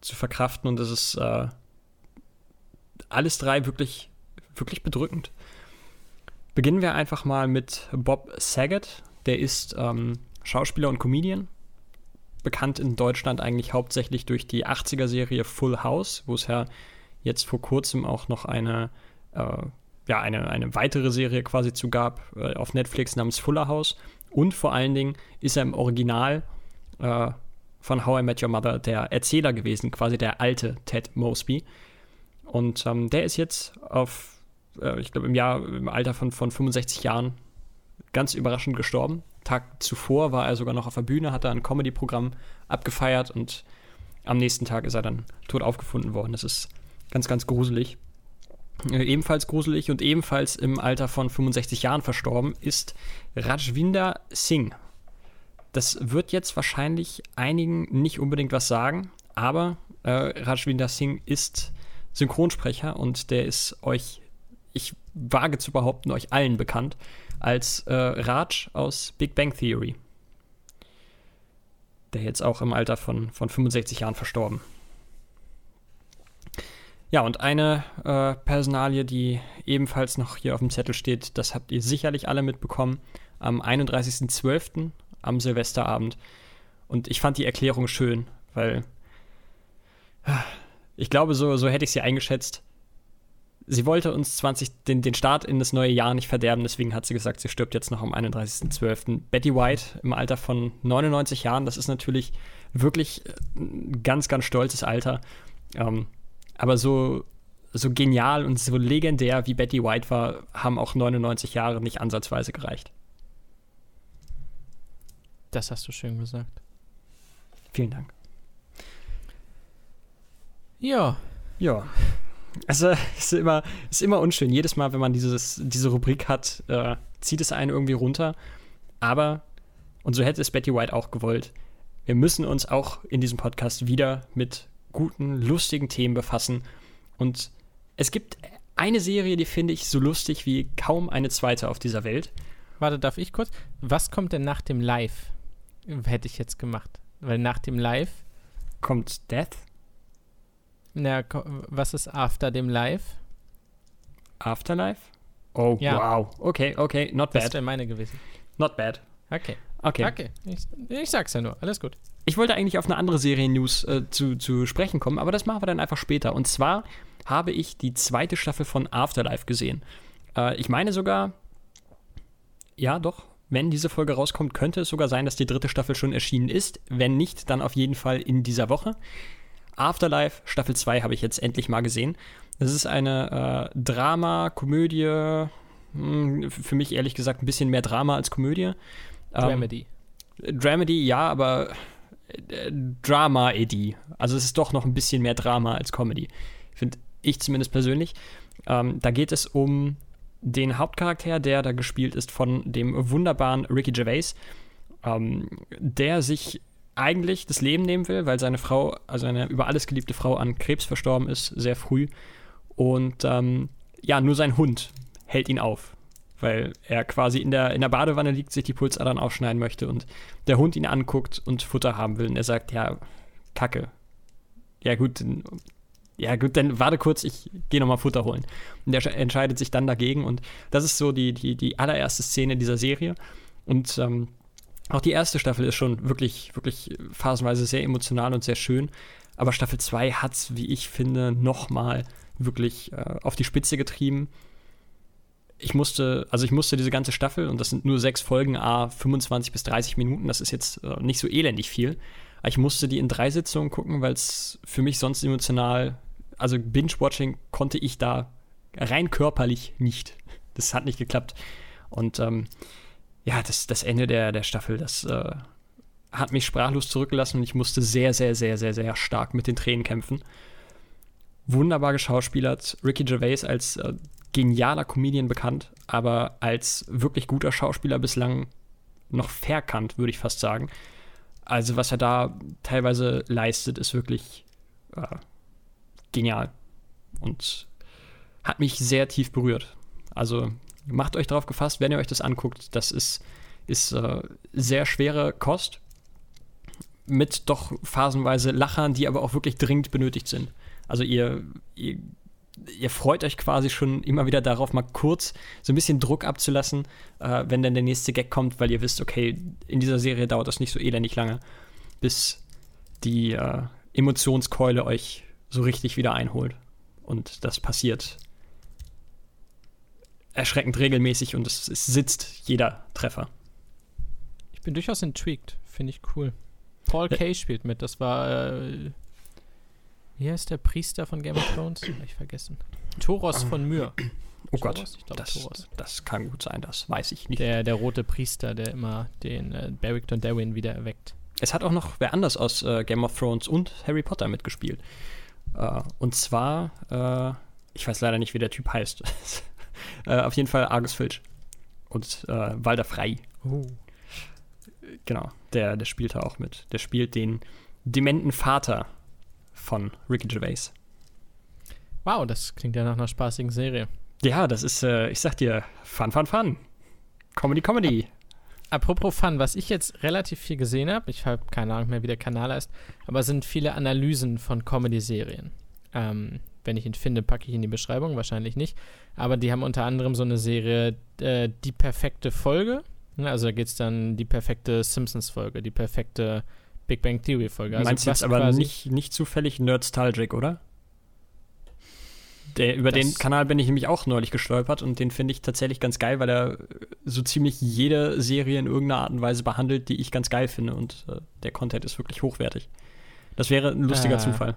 Speaker 3: zu verkraften und das ist äh, alles drei wirklich, wirklich bedrückend. Beginnen wir einfach mal mit Bob Saget. Der ist ähm, Schauspieler und Comedian. Bekannt in Deutschland eigentlich hauptsächlich durch die 80er-Serie Full House, wo es ja jetzt vor kurzem auch noch eine, äh, ja, eine, eine weitere Serie quasi zu gab äh, auf Netflix namens Fuller House. Und vor allen Dingen ist er im Original äh, von How I Met Your Mother der Erzähler gewesen, quasi der alte Ted Mosby. Und ähm, der ist jetzt auf, äh, ich glaube, im Jahr, im Alter von, von 65 Jahren ganz überraschend gestorben. Tag zuvor war er sogar noch auf der Bühne, hat er ein Comedy-Programm abgefeiert und am nächsten Tag ist er dann tot aufgefunden worden. Das ist ganz, ganz gruselig. Äh, ebenfalls gruselig und ebenfalls im Alter von 65 Jahren verstorben ist Rajvinder Singh. Das wird jetzt wahrscheinlich einigen nicht unbedingt was sagen, aber äh, Rajvinder Singh ist Synchronsprecher und der ist euch, ich wage zu behaupten, euch allen bekannt als äh, Raj aus Big Bang Theory. Der jetzt auch im Alter von, von 65 Jahren verstorben. Ja, und eine äh, Personalie, die ebenfalls noch hier auf dem Zettel steht, das habt ihr sicherlich alle mitbekommen, am 31.12., am Silvesterabend. Und ich fand die Erklärung schön, weil ich glaube, so, so hätte ich sie eingeschätzt. Sie wollte uns 20, den, den Start in das neue Jahr nicht verderben, deswegen hat sie gesagt, sie stirbt jetzt noch am 31.12. Betty White im Alter von 99 Jahren, das ist natürlich wirklich ein ganz, ganz stolzes Alter. Ähm, aber so, so genial und so legendär wie Betty White war, haben auch 99 Jahre nicht ansatzweise gereicht.
Speaker 2: Das hast du schön gesagt.
Speaker 3: Vielen Dank.
Speaker 2: Ja.
Speaker 3: Ja. Also, es ist immer, ist immer unschön. Jedes Mal, wenn man dieses, diese Rubrik hat, äh, zieht es einen irgendwie runter. Aber, und so hätte es Betty White auch gewollt, wir müssen uns auch in diesem Podcast wieder mit guten, lustigen Themen befassen. Und es gibt eine Serie, die finde ich so lustig wie kaum eine zweite auf dieser Welt.
Speaker 2: Warte, darf ich kurz? Was kommt denn nach dem Live? Hätte ich jetzt gemacht. Weil nach dem Live.
Speaker 3: Kommt Death?
Speaker 2: Na, was ist after dem Live?
Speaker 3: Afterlife? Oh,
Speaker 2: Ja.
Speaker 3: wow. Okay, okay, not
Speaker 2: Das
Speaker 3: bad.
Speaker 2: wäre meine gewesen.
Speaker 3: Not bad.
Speaker 2: Okay.
Speaker 3: Okay.
Speaker 2: Okay. Ich, ich sag's ja nur. Alles gut.
Speaker 3: Ich wollte eigentlich auf eine andere Serien-News äh, zu, zu sprechen kommen, aber das machen wir dann einfach später. Und zwar habe ich die zweite Staffel von Afterlife gesehen. Äh, ich meine sogar, ja, doch, wenn diese Folge rauskommt, könnte es sogar sein, dass die dritte Staffel schon erschienen ist. Wenn nicht, dann auf jeden Fall in dieser Woche. Afterlife Staffel 2 habe ich jetzt endlich mal gesehen. Das ist eine äh, Drama, Komödie, hm, für mich ehrlich gesagt ein bisschen mehr Drama als Komödie. Ähm,
Speaker 2: Dramedy.
Speaker 3: Dramedy, ja, aber äh, Drama-Edy. Also es ist doch noch ein bisschen mehr Drama als Comedy. Finde ich zumindest persönlich. Ähm, da geht es um den Hauptcharakter, der da gespielt ist von dem wunderbaren Ricky Gervais, ähm, der sich eigentlich das Leben nehmen will, weil seine Frau, also eine über alles geliebte Frau, an Krebs verstorben ist, sehr früh. Und ähm, ja, nur sein Hund hält ihn auf, weil er quasi in der, in der Badewanne liegt, sich die Pulsadern aufschneiden möchte und der Hund ihn anguckt und Futter haben will. Und er sagt, ja, Kacke. Ja, gut, dann, ja, gut, dann warte kurz, ich gehe nochmal Futter holen. Und er entscheidet sich dann dagegen. Und das ist so die, die, die allererste Szene dieser Serie. Und ähm, auch die erste Staffel ist schon wirklich, wirklich phasenweise sehr emotional und sehr schön. Aber Staffel 2 hat es, wie ich finde, nochmal wirklich äh, auf die Spitze getrieben. Ich musste, also ich musste diese ganze Staffel, und das sind nur sechs Folgen, a 25 bis 30 Minuten, das ist jetzt äh, nicht so elendig viel. Aber ich musste die in drei Sitzungen gucken, weil es für mich sonst emotional, also Binge-Watching konnte ich da rein körperlich nicht. Das hat nicht geklappt. Und ähm, ja, das, das Ende der, der Staffel, das äh, hat mich sprachlos zurückgelassen und ich musste sehr, sehr, sehr, sehr, sehr stark mit den Tränen kämpfen. Wunderbar geschauspielert. Ricky Gervais als äh, genialer Comedian bekannt, aber als wirklich guter Schauspieler bislang noch verkannt, würde ich fast sagen. Also, was er da teilweise leistet, ist wirklich äh, genial und hat mich sehr tief berührt. Also, macht euch darauf gefasst, wenn ihr euch das anguckt. Das ist, ist äh, sehr schwere Kost mit doch phasenweise Lachern, die aber auch wirklich dringend benötigt sind. Also ihr, ihr, ihr freut euch quasi schon immer wieder darauf, mal kurz so ein bisschen Druck abzulassen, äh, wenn dann der nächste Gag kommt, weil ihr wisst, okay, in dieser Serie dauert das nicht so elendig lange, bis die äh, Emotionskeule euch so richtig wieder einholt. Und das passiert erschreckend regelmäßig und es, es sitzt jeder Treffer.
Speaker 2: Ich bin durchaus intrigued. Finde ich cool. Paul
Speaker 3: Ja.
Speaker 2: Kay spielt mit. Das war. Äh, wie heißt der Priester von Game of Thrones? Hab ich vergessen. Toros von Myr.
Speaker 3: Oh
Speaker 2: Toros?
Speaker 3: Gott,
Speaker 2: Ich glaube,
Speaker 3: das,
Speaker 2: Toros.
Speaker 3: das kann gut sein, das weiß ich nicht.
Speaker 2: Der, der rote Priester, der immer den äh, Beric Dondarrion wieder erweckt.
Speaker 3: Es hat auch noch wer anders aus äh, Game of Thrones und Harry Potter mitgespielt. Äh, und zwar, äh, ich weiß leider nicht, wie der Typ heißt. äh, auf jeden Fall Argus Filch und äh, Walder Frey.
Speaker 2: Oh.
Speaker 3: Genau, der, der spielt da auch mit. Der spielt den dementen Vater von Ricky Gervais.
Speaker 2: Wow, das klingt ja nach einer spaßigen Serie.
Speaker 3: Ja, das ist, äh, ich sag dir, Fun, Fun, Fun. Comedy, Comedy.
Speaker 2: Apropos Fun, was ich jetzt relativ viel gesehen habe, ich habe keine Ahnung mehr, wie der Kanal heißt, aber sind viele Analysen von Comedy-Serien. Ähm, wenn ich ihn finde, packe ich ihn in die Beschreibung, wahrscheinlich nicht. Aber die haben unter anderem so eine Serie, äh, die perfekte Folge. Ne, Also da geht es dann die perfekte Simpsons-Folge, die perfekte Big Bang Theory-Folge. Also
Speaker 3: Meinst du jetzt aber nicht, nicht zufällig Nerdstalgic, oder? Der, über den Kanal bin ich nämlich auch neulich gestolpert und den finde ich tatsächlich ganz geil, weil er so ziemlich jede Serie in irgendeiner Art und Weise behandelt, die ich ganz geil finde und äh, der Content ist wirklich hochwertig. Das wäre ein lustiger
Speaker 2: Äh.
Speaker 3: Zufall.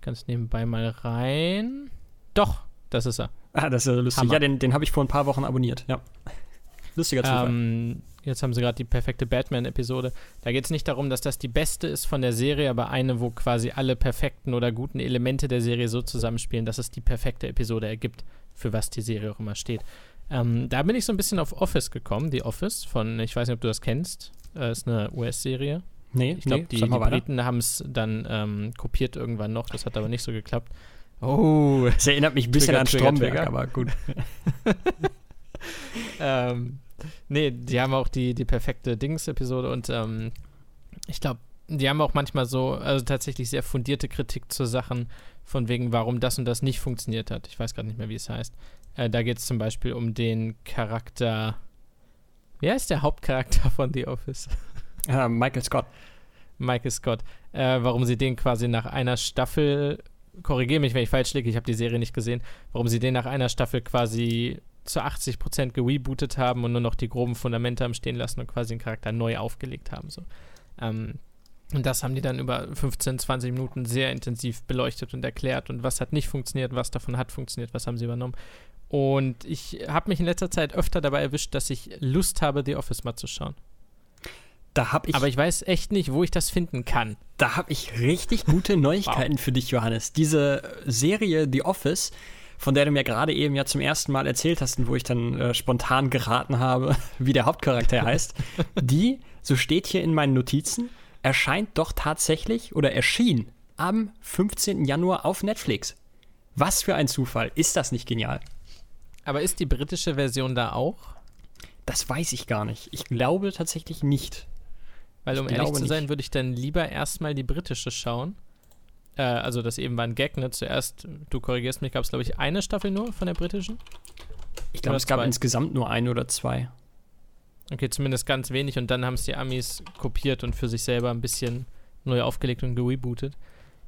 Speaker 2: Ich kann es nebenbei mal rein. Doch, das ist er.
Speaker 3: Ah, das ist ja lustig.
Speaker 2: Hammer.
Speaker 3: Ja, den, den habe ich vor ein paar Wochen abonniert. Ja. Lustiger Zufall.
Speaker 2: Ähm, jetzt haben sie gerade die perfekte Batman-Episode. Da geht es nicht darum, dass das die beste ist von der Serie, aber eine, wo quasi alle perfekten oder guten Elemente der Serie so zusammenspielen, dass es die perfekte Episode ergibt, für was die Serie auch immer steht. Ähm, da bin ich so ein bisschen auf Office gekommen, die Office von, ich weiß nicht, ob du das kennst, äh, ist eine US-Serie.
Speaker 3: Nee,
Speaker 2: Ich glaube,
Speaker 3: nee,
Speaker 2: die, die. Briten haben es dann ähm, kopiert irgendwann noch, das hat aber nicht so geklappt. Oh,
Speaker 3: Das erinnert mich ein bisschen
Speaker 2: Trigger,
Speaker 3: an Stromberg,
Speaker 2: Trigger.
Speaker 3: aber gut.
Speaker 2: ähm, nee, die haben auch die, die perfekte Dings-Episode und ähm, ich glaube, die haben auch manchmal so, also tatsächlich sehr fundierte Kritik zu Sachen, von wegen, warum das und das nicht funktioniert hat. Ich weiß gerade nicht mehr, wie es heißt. Äh, da geht es zum Beispiel um den Charakter. Wer ist der Hauptcharakter von The Office?
Speaker 3: Ah, Michael Scott.
Speaker 2: Michael Scott. Äh, warum sie den quasi nach einer Staffel, korrigiere mich, wenn ich falsch liege, ich habe die Serie nicht gesehen, warum sie den nach einer Staffel quasi zu 80% gerebootet haben und nur noch die groben Fundamente haben stehen lassen und quasi den Charakter neu aufgelegt haben. So. Ähm, und das haben die dann über 15, 20 Minuten sehr intensiv beleuchtet und erklärt und was hat nicht funktioniert, was davon hat funktioniert, was haben sie übernommen. Und ich habe mich in letzter Zeit öfter dabei erwischt, dass ich Lust habe, The Office mal zu schauen.
Speaker 3: Da habe ich,
Speaker 2: Aber ich weiß echt nicht, wo ich das finden kann.
Speaker 3: da hab ich richtig gute Neuigkeiten für dich, Johannes. Diese Serie The Office, von der du mir gerade eben ja zum ersten Mal erzählt hast und wo ich dann äh, spontan geraten habe, wie der Hauptcharakter heißt, die, so steht hier in meinen Notizen, erscheint doch tatsächlich oder erschien am 15. Januar auf Netflix. Was für ein Zufall. Ist das nicht genial?
Speaker 2: Aber ist die britische Version da auch?
Speaker 3: Das weiß ich gar nicht. Ich glaube tatsächlich nicht.
Speaker 2: Weil, um ehrlich zu sein,
Speaker 3: nicht.
Speaker 2: würde ich dann lieber erstmal die britische schauen. Äh, also, das eben war ein Gag, ne? Zuerst, du korrigierst mich, gab es, glaube ich, eine Staffel nur von der britischen.
Speaker 3: Ich glaube, es gab
Speaker 2: zwei.
Speaker 3: insgesamt nur ein oder zwei.
Speaker 2: Okay, zumindest ganz wenig. Und dann haben es die Amis kopiert und für sich selber ein bisschen neu aufgelegt und gerebootet.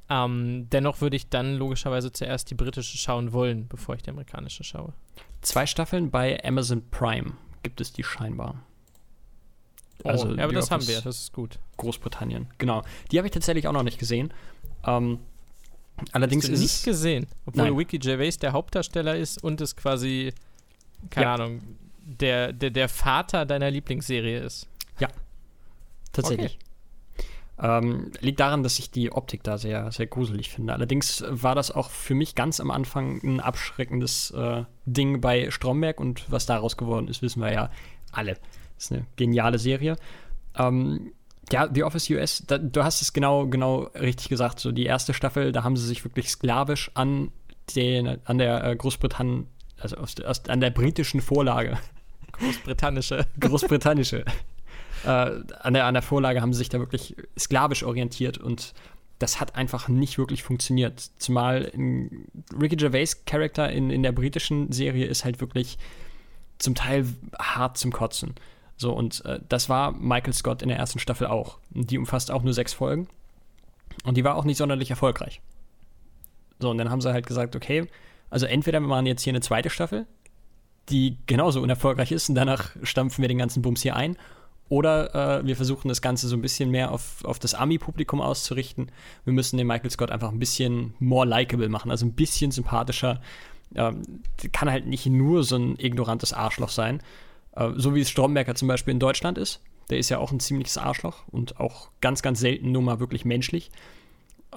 Speaker 2: Ähm, dennoch würde ich dann logischerweise zuerst die britische schauen wollen, bevor ich die amerikanische schaue.
Speaker 3: Zwei Staffeln bei Amazon Prime gibt es die scheinbar.
Speaker 2: Also, ja, aber das haben wir, das ist gut.
Speaker 3: Großbritannien, genau. Die habe ich tatsächlich auch noch nicht gesehen. Ähm, allerdings
Speaker 2: Hast du
Speaker 3: ist
Speaker 2: nicht
Speaker 3: es.
Speaker 2: gesehen, obwohl
Speaker 3: Nein.
Speaker 2: Wiki Gervais der Hauptdarsteller ist und es quasi, keine
Speaker 3: Ja.
Speaker 2: Ahnung, der, der, der Vater deiner Lieblingsserie ist.
Speaker 3: Tatsächlich. Ähm, liegt daran, dass ich die Optik da sehr, sehr gruselig finde. Allerdings war das auch für mich ganz am Anfang ein abschreckendes äh, Ding bei Stromberg und was daraus geworden ist, wissen wir ja alle. Das ist eine geniale Serie. Ähm, ja, The Office US, da, du hast es genau, genau richtig gesagt. So die erste Staffel, da haben sie sich wirklich sklavisch an, den, an der äh, Großbritannien, also aus, aus, an der britischen Vorlage
Speaker 2: Großbritannische.
Speaker 3: großbritannische. äh, an, der, an der Vorlage haben sie sich da wirklich sklavisch orientiert und das hat einfach nicht wirklich funktioniert. Zumal Ricky Gervais Charakter in, in der britischen Serie ist halt wirklich zum Teil hart zum Kotzen. So, und äh, das war Michael Scott in der ersten Staffel auch. Die umfasst auch nur sechs Folgen. Und die war auch nicht sonderlich erfolgreich. So, und dann haben sie halt gesagt, okay, also entweder wir machen jetzt hier eine zweite Staffel, die genauso unerfolgreich ist und danach stampfen wir den ganzen Bums hier ein. Oder äh, wir versuchen das Ganze so ein bisschen mehr auf, auf das Ami-Publikum auszurichten. Wir müssen den Michael Scott einfach ein bisschen more likable machen, also ein bisschen sympathischer. Ähm, kann halt nicht nur so ein ignorantes Arschloch sein. Äh, so wie es Stromberger zum Beispiel in Deutschland ist. Der ist ja auch ein ziemliches Arschloch und auch ganz, ganz selten nur mal wirklich menschlich.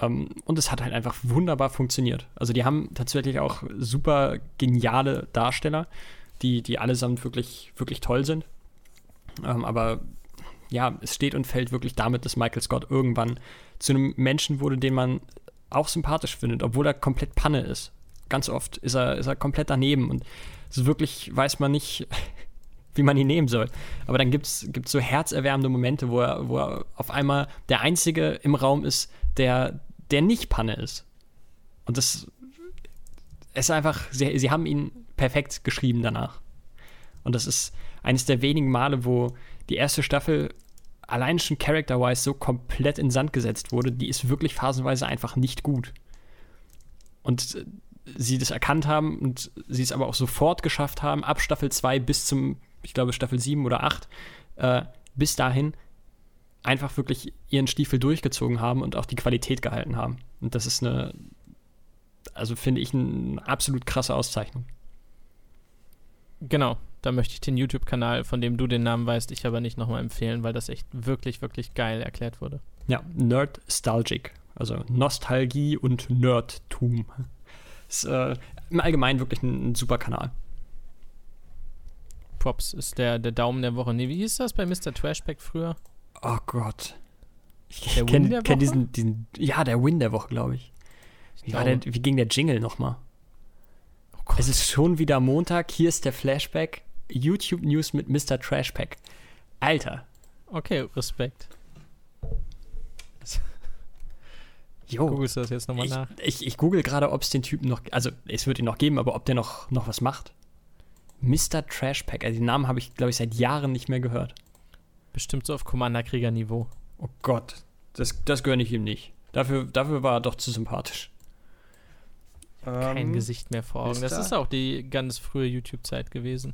Speaker 3: Ähm, und es hat halt einfach wunderbar funktioniert. Also die haben tatsächlich auch super geniale Darsteller, die, die allesamt wirklich, wirklich toll sind. Ähm, aber ja, es steht und fällt wirklich damit, dass Michael Scott irgendwann zu einem Menschen wurde, den man auch sympathisch findet, obwohl er komplett Panne ist. Ganz oft ist er, ist er komplett daneben und so wirklich weiß man nicht, wie man ihn nehmen soll. Aber dann gibt es so herzerwärmende Momente, wo er, wo er auf einmal der Einzige im Raum ist, der, der nicht Panne ist. Und das ist einfach, sie, sie haben ihn perfekt geschrieben danach. Und das ist eines der wenigen Male, wo die erste Staffel allein schon character-wise so komplett in Sand gesetzt wurde, die ist wirklich phasenweise einfach nicht gut. Und äh, sie das erkannt haben und sie es aber auch sofort geschafft haben, ab Staffel 2 bis zum, ich glaube, Staffel 7 oder 8, äh, bis dahin einfach wirklich ihren Stiefel durchgezogen haben und auch die Qualität gehalten haben. Und das ist eine also finde ich eine absolut krasse Auszeichnung.
Speaker 2: Genau, da möchte ich den YouTube-Kanal, von dem du den Namen weißt, ich aber nicht nochmal empfehlen, weil das echt wirklich, wirklich geil erklärt wurde.
Speaker 3: Ja, Nerd-Stalgic. Also Nostalgie und Nerdtum. Ist äh, im Allgemeinen wirklich ein, ein, super Kanal.
Speaker 2: Props ist der, der Daumen der Woche. Nee, wie hieß das bei Mr. Trashback früher?
Speaker 3: Oh Gott. Ich kenne kenn diesen, diesen. Ja, der Win der Woche, glaube ich. Wie, war der, wie ging der Jingle nochmal? Oh es ist schon wieder Montag. Hier ist der Flashback. YouTube News mit Mr. Trashpack. Alter.
Speaker 2: Okay, Respekt.
Speaker 3: Jo. Googlest du das jetzt nochmal nach? Ich, ich google gerade, ob es den Typen noch, also es wird ihn noch geben, aber ob der noch, noch was macht. Mr. Trashpack, also den Namen habe ich, glaube ich, seit Jahren nicht mehr gehört.
Speaker 2: Bestimmt so auf Commander-Krieger-Niveau.
Speaker 3: Oh Gott, das, das gönne ich ihm nicht. Dafür, dafür war er doch zu sympathisch.
Speaker 2: Kein ähm, Gesicht mehr vor Augen. Das ist auch die ganz frühe YouTube-Zeit gewesen.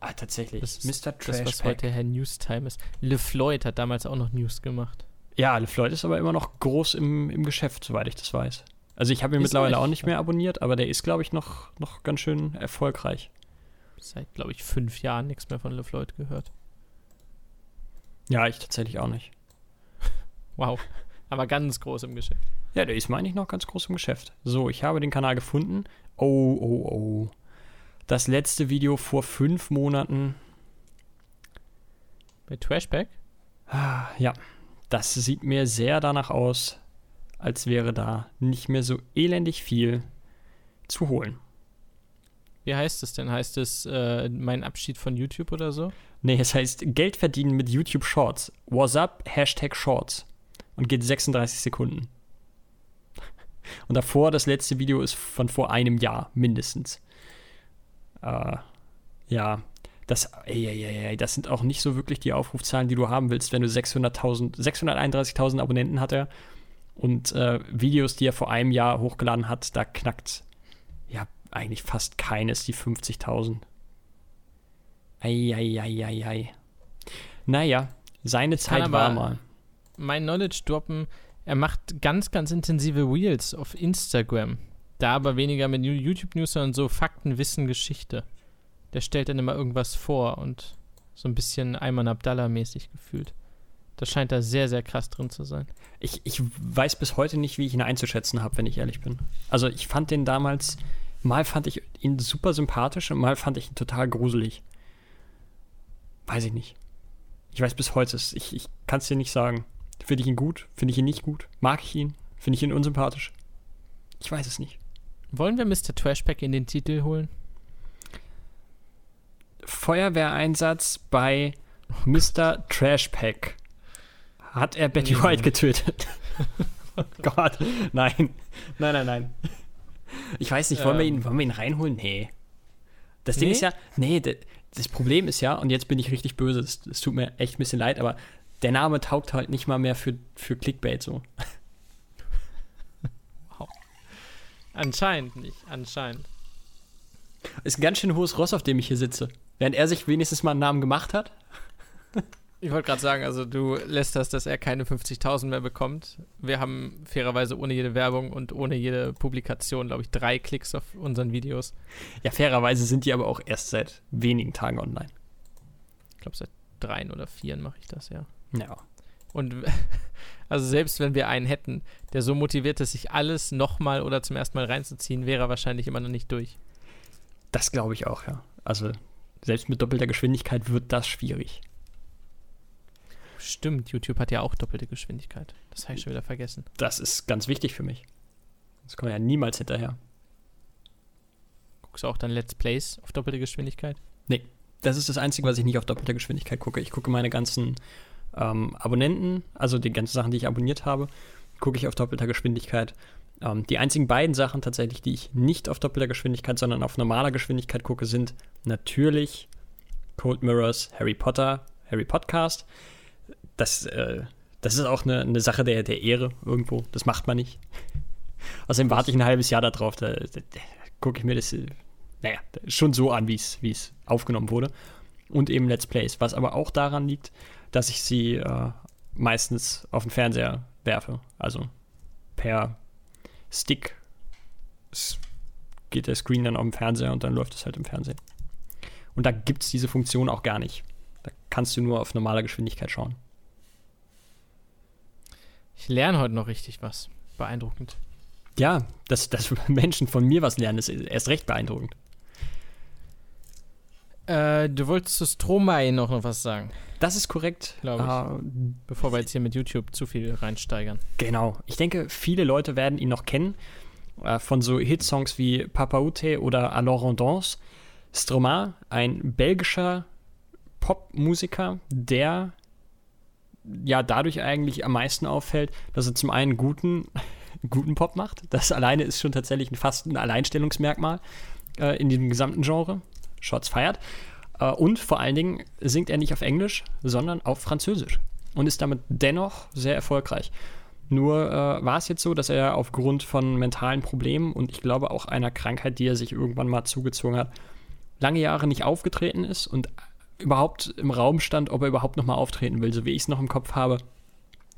Speaker 3: Ah, tatsächlich.
Speaker 2: Das, Mr. Trash das, was heute Herr Newstime ist. LeFloid hat damals auch noch News gemacht.
Speaker 3: Ja, LeFloid ist aber immer noch groß im, im Geschäft, soweit ich das weiß. Also ich habe ihn ist mittlerweile auch nicht mehr abonniert, aber der ist, glaube ich, noch, noch ganz schön erfolgreich.
Speaker 2: Seit, glaube ich, fünf Jahren nichts mehr von LeFloid gehört.
Speaker 3: Ja, ich tatsächlich auch nicht.
Speaker 2: wow. Aber ganz groß im Geschäft.
Speaker 3: Ja, der ist, meine ich, noch ganz groß im Geschäft. So, ich habe den Kanal gefunden. Oh, oh, oh. Das letzte Video vor fünf Monaten.
Speaker 2: Bei Trashback?
Speaker 3: Ah, ja, das sieht mir sehr danach aus, als wäre da nicht mehr so elendig viel zu holen.
Speaker 2: Wie heißt es denn? Heißt es äh, mein Abschied von YouTube oder so?
Speaker 3: Nee, es heißt Geld verdienen mit YouTube Shorts. What's up? Hashtag Shorts. Und geht 36 Sekunden. Und davor, das letzte Video ist von vor einem Jahr mindestens. Äh, ja, das, ey, ey, ey, das sind auch nicht so wirklich die Aufrufzahlen, die du haben willst, wenn du 600.000, 631.000 Abonnenten hat er und äh, Videos, die er vor einem Jahr hochgeladen hat, da knackt ja eigentlich fast keines die 50.000. Eieieiei. Naja, seine Zeit war mal.
Speaker 2: Mein Knowledge droppen, er macht ganz, ganz intensive Reels auf Instagram. Da aber weniger mit YouTube-News, sondern so Fakten, Wissen, Geschichte der stellt dann immer irgendwas vor und so ein bisschen Ayman Abdallah-mäßig gefühlt. Das scheint da sehr, sehr krass drin zu sein.
Speaker 3: Ich, ich weiß bis heute nicht, wie ich ihn einzuschätzen habe, wenn ich ehrlich bin. Also ich fand den damals, mal fand ich ihn super sympathisch und mal fand ich ihn total gruselig. Weiß ich nicht. Ich weiß bis heute, ich, ich kann es dir nicht sagen. Finde ich ihn gut? Finde ich ihn nicht gut? Mag ich ihn? Finde ich ihn unsympathisch? Ich weiß es nicht.
Speaker 2: Wollen wir Mr. Trashback in den Titel holen?
Speaker 3: Feuerwehreinsatz bei Mr. Trashpack. Hat er Betty White getötet? oh Gott, nein. Nein, nein, nein. Ich weiß nicht, wollen, ähm. wir, ihn, wollen wir ihn reinholen? Nee. Das Ding nee? ist ja, nee, das Problem ist ja, und jetzt bin ich richtig böse, es tut mir echt ein bisschen leid, aber der Name taugt halt nicht mal mehr für, für Clickbait so.
Speaker 2: Wow. Anscheinend nicht, anscheinend.
Speaker 3: Ist ein ganz schön hohes Ross, auf dem ich hier sitze. Während er sich wenigstens mal einen Namen gemacht hat.
Speaker 2: Ich wollte gerade sagen, also du lässt das, dass er keine 50.000 mehr bekommt. Wir haben fairerweise ohne jede Werbung und ohne jede Publikation, glaube ich, drei Klicks auf unseren Videos.
Speaker 3: Ja, fairerweise sind die aber auch erst seit wenigen Tagen online.
Speaker 2: Ich glaube, seit dreien oder vieren mache ich das, ja.
Speaker 3: Ja.
Speaker 2: Und also selbst wenn wir einen hätten, der so motiviert ist, sich alles nochmal oder zum ersten Mal reinzuziehen, wäre er wahrscheinlich immer noch nicht durch.
Speaker 3: Das glaube ich auch, ja. Also selbst mit doppelter Geschwindigkeit wird das schwierig.
Speaker 2: Stimmt, YouTube hat ja auch doppelte Geschwindigkeit. Das habe ich schon wieder vergessen.
Speaker 3: Das ist ganz wichtig für mich. Das kommt ja niemals hinterher.
Speaker 2: Guckst du auch dann Let's Plays auf doppelte Geschwindigkeit?
Speaker 3: Nee, das ist das Einzige, was ich nicht auf doppelter Geschwindigkeit gucke. Ich gucke meine ganzen ähm, Abonnenten, also die ganzen Sachen, die ich abonniert habe, gucke ich auf doppelter Geschwindigkeit. Ähm, die einzigen beiden Sachen tatsächlich, die ich nicht auf doppelter Geschwindigkeit, sondern auf normaler Geschwindigkeit gucke, sind natürlich Cold Mirrors Harry Potter, Harry Podcast. Das, äh, das ist auch eine, eine Sache der, der Ehre irgendwo. Das macht man nicht. Außerdem warte ich ein halbes Jahr darauf. Da, da, da gucke ich mir das, äh, naja, schon so an, wie es aufgenommen wurde. Und eben Let's Plays. Was aber auch daran liegt, dass ich sie äh, meistens auf den Fernseher werfe. Also per Stick geht der Screen dann auf dem Fernseher und dann läuft es halt im Fernsehen. Und da gibt es diese Funktion auch gar nicht. Da kannst du nur auf normaler Geschwindigkeit schauen.
Speaker 2: Ich lerne heute noch richtig was. Beeindruckend.
Speaker 3: Ja, dass, dass Menschen von mir was lernen, ist erst recht beeindruckend.
Speaker 2: Äh, du wolltest zu Stromae noch, noch was sagen,
Speaker 3: Das ist korrekt.
Speaker 2: glaube ich.
Speaker 3: Äh,
Speaker 2: Bevor wir jetzt hier mit YouTube zu viel reinsteigern.
Speaker 3: Genau. Ich denke, viele Leute werden ihn noch kennen. Äh, von so Hitsongs wie Papa Ute oder Alors on danse. Stromae, ein belgischer Popmusiker, der ja dadurch eigentlich am meisten auffällt, dass er zum einen guten, guten Pop macht. Das alleine ist schon tatsächlich fast ein Alleinstellungsmerkmal äh, in diesem gesamten Genre. Shots feiert. Äh, und vor allen Dingen singt er nicht auf Englisch, sondern auf Französisch. Und ist damit dennoch sehr erfolgreich. Nur äh, war es jetzt so, dass er aufgrund von mentalen Problemen und ich glaube auch einer Krankheit, die er sich irgendwann mal zugezogen hat, lange Jahre nicht aufgetreten ist und überhaupt im Raum stand, ob er überhaupt nochmal auftreten will. So wie ich es noch im Kopf habe,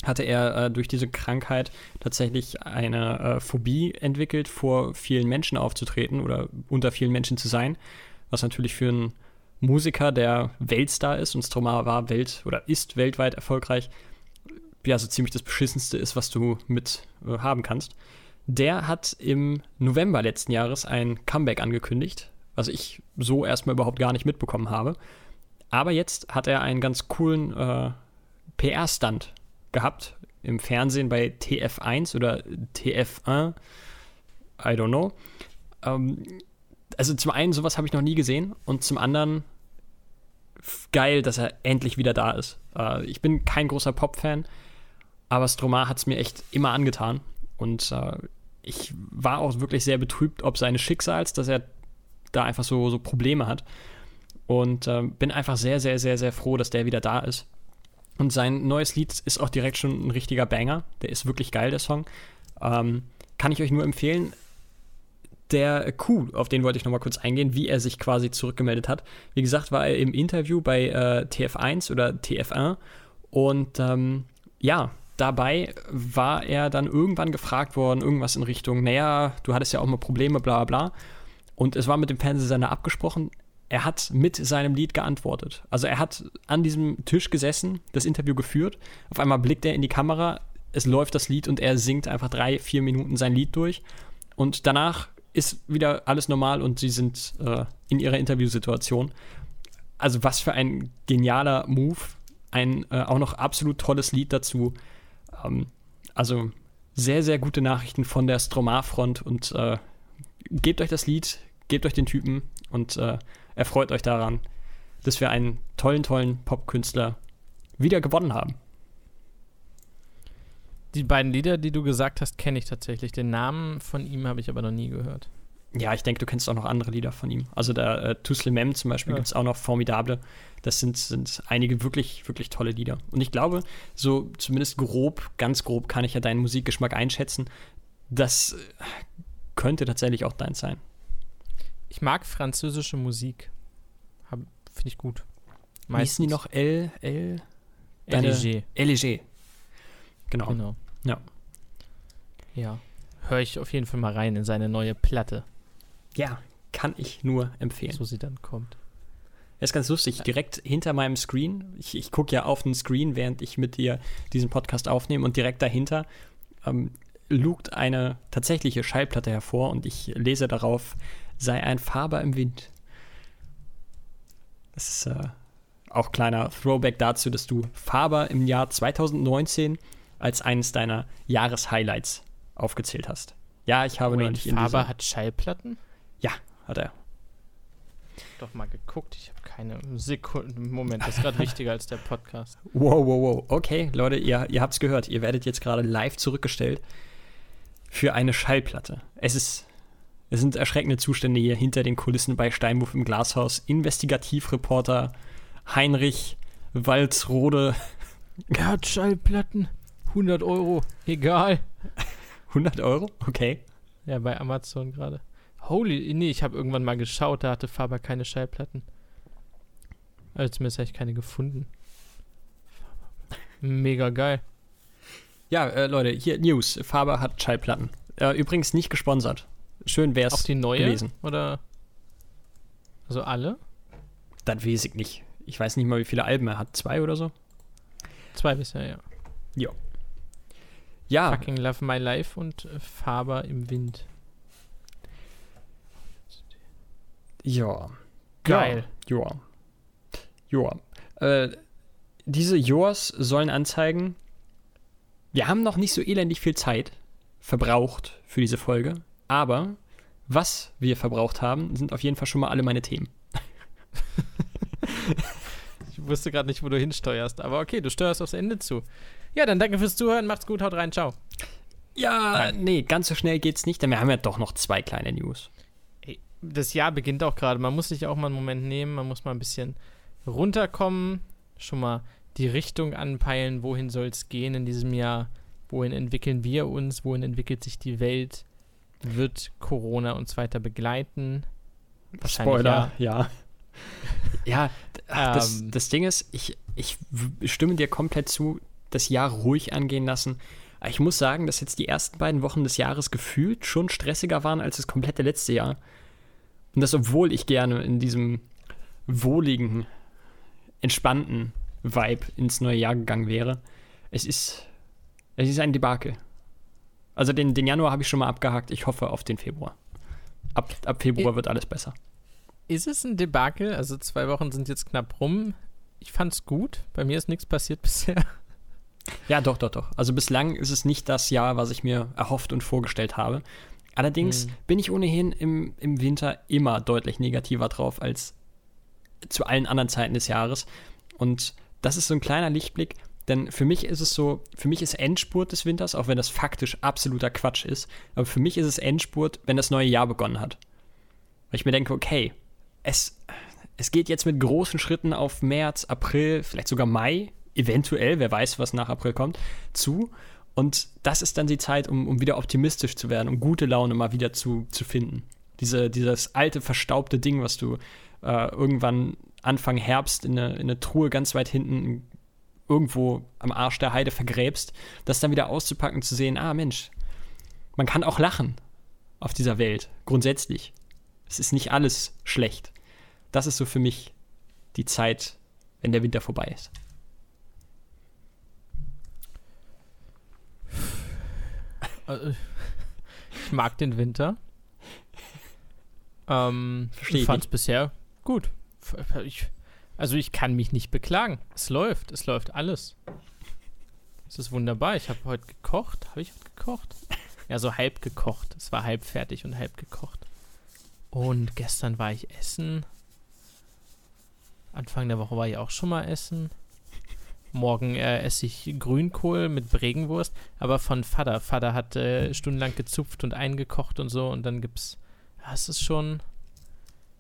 Speaker 3: hatte er äh, durch diese Krankheit tatsächlich eine äh, Phobie entwickelt, vor vielen Menschen aufzutreten oder unter vielen Menschen zu sein. Was natürlich für einen Musiker, der Weltstar ist und Stromae war Welt oder ist weltweit erfolgreich, ja, so ziemlich das Beschissenste ist, was du mit äh, haben kannst. Der hat im November letzten Jahres ein Comeback angekündigt, was ich so erstmal überhaupt gar nicht mitbekommen habe. Aber jetzt hat er einen ganz coolen äh, PR-Stunt gehabt im Fernsehen bei TF1 oder TF1, I don't know. Ähm, also zum einen, sowas habe ich noch nie gesehen und zum anderen geil, dass er endlich wieder da ist. Äh, ich bin kein großer Pop-Fan, aber Stromae hat es mir echt immer angetan und äh, ich war auch wirklich sehr betrübt, ob seines Schicksals, dass er da einfach so, so Probleme hat und äh, bin einfach sehr, sehr, sehr, sehr froh, dass der wieder da ist. Und sein neues Lied ist auch direkt schon ein richtiger Banger. Der ist wirklich geil, der Song. Ähm, kann ich euch nur empfehlen. Der Coup, auf den wollte ich nochmal kurz eingehen, wie er sich quasi zurückgemeldet hat. Wie gesagt, war er im Interview bei äh, TF1 oder TF1 und ähm, ja, dabei war er dann irgendwann gefragt worden, irgendwas in Richtung, naja, du hattest ja auch mal Probleme, bla bla. Und es war mit dem Fernsehsender abgesprochen, er hat mit seinem Lied geantwortet. Also er hat an diesem Tisch gesessen, das Interview geführt. Auf einmal blickt er in die Kamera, es läuft das Lied und er singt einfach drei, vier Minuten sein Lied durch. Und danach ist wieder alles normal und sie sind äh, in ihrer Interviewsituation. Also was für ein genialer Move. Ein äh, auch noch absolut tolles Lied dazu. Ähm, also sehr, sehr gute Nachrichten von der Stromar-Front und äh, gebt euch das Lied, gebt euch den Typen und äh, erfreut euch daran, dass wir einen tollen, tollen Popkünstler wieder gewonnen haben.
Speaker 2: Die beiden Lieder, die du gesagt hast, kenne ich tatsächlich. Den Namen von ihm habe ich aber noch nie gehört.
Speaker 3: Ja, ich denke, du kennst auch noch andere Lieder von ihm. Also der äh, Tusle Mem zum Beispiel
Speaker 2: Ja.
Speaker 3: gibt es auch noch Formidable. Das sind, sind einige wirklich, wirklich tolle Lieder. Und ich glaube, so zumindest grob, ganz grob kann ich ja deinen Musikgeschmack einschätzen. Das äh, könnte tatsächlich auch dein sein.
Speaker 2: Ich mag französische Musik. Finde ich gut.
Speaker 3: Wie hießen die noch? L, L,
Speaker 2: LG.
Speaker 3: LG. Genau.
Speaker 2: Genau.
Speaker 3: Ja.
Speaker 2: Ja. Höre ich auf jeden Fall mal rein in seine neue Platte,
Speaker 3: Ja, kann ich nur empfehlen.
Speaker 2: so sie dann kommt.
Speaker 3: Das ist ganz lustig. Direkt hinter meinem Screen, ich, ich gucke ja auf den Screen, während ich mit dir diesen Podcast aufnehme, und direkt dahinter ähm, lugt eine tatsächliche Schallplatte hervor und ich lese darauf, sei ein Faber im Wind. Das ist äh, auch kleiner Throwback dazu, dass du Faber im Jahr 2019 als eines deiner Jahreshighlights aufgezählt hast. Ja, ich habe
Speaker 2: Wait,
Speaker 3: neulich in
Speaker 2: Faber hat Schallplatten?
Speaker 3: Ja, hat er.
Speaker 2: Doch mal geguckt. Ich habe keine Sekunden. Moment, das ist gerade wichtiger als der Podcast.
Speaker 3: Wow, wow, wow. Okay, Leute, ihr, ihr habt es gehört. Ihr werdet jetzt gerade live zurückgestellt für eine Schallplatte. Es ist. Es sind erschreckende Zustände hier hinter den Kulissen bei Steinwurf im Glashaus. Investigativreporter Heinrich Walzrode.
Speaker 2: Er hat Schallplatten. 100 Euro. Egal.
Speaker 3: 100 Euro? Okay.
Speaker 2: Ja, bei Amazon gerade. Holy, nee, ich habe irgendwann mal geschaut, da hatte Faber keine Schallplatten. Also zumindest habe ich keine gefunden. Mega geil.
Speaker 3: Ja, äh, Leute, hier News. Faber hat Schallplatten. Äh, übrigens nicht gesponsert. Schön wäre
Speaker 2: Auch
Speaker 3: es gewesen.
Speaker 2: Oder? Also alle?
Speaker 3: Das weiß ich nicht. Ich weiß nicht mal, wie viele Alben er hat. Zwei oder so?
Speaker 2: Zwei bisher, ja.
Speaker 3: Ja,
Speaker 2: Fucking Love My Life und Faber im Wind.
Speaker 3: ja.
Speaker 2: Geil.
Speaker 3: Ja. Ja. Äh, diese Yours sollen anzeigen, wir haben noch nicht so elendig viel Zeit verbraucht für diese Folge, aber was wir verbraucht haben, sind auf jeden Fall schon mal alle meine Themen.
Speaker 2: Ich wusste gerade nicht, wo du hinsteuerst, aber okay, du steuerst aufs Ende zu. Ja, dann danke fürs Zuhören, macht's gut, haut rein, ciao.
Speaker 3: Ja, nee, ganz so schnell geht's nicht, denn wir haben ja doch noch zwei kleine News.
Speaker 2: Ey, das Jahr beginnt auch gerade, man muss sich auch mal einen Moment nehmen, man muss mal ein bisschen runterkommen, schon mal die Richtung anpeilen, wohin soll es gehen in diesem Jahr, wohin entwickeln wir uns, wohin entwickelt sich die Welt, wird Corona uns weiter begleiten?
Speaker 3: Spoiler, ja. Ja, ach, das,
Speaker 2: Ähm.
Speaker 3: das Ding ist, ich, ich stimme dir komplett zu, das Jahr ruhig angehen lassen. Ich muss sagen, dass jetzt die ersten beiden Wochen des Jahres gefühlt schon stressiger waren als das komplette letzte Jahr. Und das, obwohl ich gerne in diesem wohligen, entspannten Vibe ins neue Jahr gegangen wäre. Es ist, es ist ein Debakel. Also den, den Januar habe ich schon mal abgehakt. Ich hoffe auf den Februar. Ab, ab Februar
Speaker 2: I-
Speaker 3: wird alles besser.
Speaker 2: Ist es ein Debakel? Also zwei Wochen sind jetzt knapp rum. Ich fand's gut. Bei mir ist nichts passiert bisher.
Speaker 3: Ja, doch, doch, doch. Also bislang ist es nicht das Jahr, was ich mir erhofft und vorgestellt habe. Allerdings
Speaker 2: Hm.
Speaker 3: bin ich ohnehin im, im Winter immer deutlich negativer drauf als zu allen anderen Zeiten des Jahres. Und das ist so ein kleiner Lichtblick, denn für mich ist es so, für mich ist Endspurt des Winters, auch wenn das faktisch absoluter Quatsch ist, aber für mich ist es Endspurt, wenn das neue Jahr begonnen hat. Weil ich mir denke, okay, es, es geht jetzt mit großen Schritten auf März, April, vielleicht sogar Mai, eventuell, wer weiß, was nach April kommt, zu. Und das ist dann die Zeit, um, um wieder optimistisch zu werden, um gute Laune mal wieder zu, zu finden. Diese, dieses alte, verstaubte Ding, was du äh, irgendwann Anfang Herbst in eine, in eine Truhe ganz weit hinten irgendwo am Arsch der Heide vergräbst, das dann wieder auszupacken, zu sehen, ah Mensch, man kann auch lachen auf dieser Welt, grundsätzlich. Es ist nicht alles schlecht. Das ist so für mich die Zeit, wenn der Winter vorbei ist.
Speaker 2: Äh, Ich mag den Winter. Ähm,
Speaker 3: Versteh
Speaker 2: ich
Speaker 3: ich
Speaker 2: fand's bisher gut. Ich, also ich kann mich nicht beklagen. Es läuft, es läuft alles. Es ist wunderbar. Ich habe heute gekocht. Habe ich heute gekocht? Ja, so halb gekocht. Es war halb fertig und halb gekocht. Und gestern war ich essen. Anfang der Woche war ich auch schon mal essen. Morgen äh, esse ich Grünkohl mit Bregenwurst, aber von Vater. Vater hat äh, stundenlang gezupft und eingekocht und so und dann gibt's. Ja, es ist schon.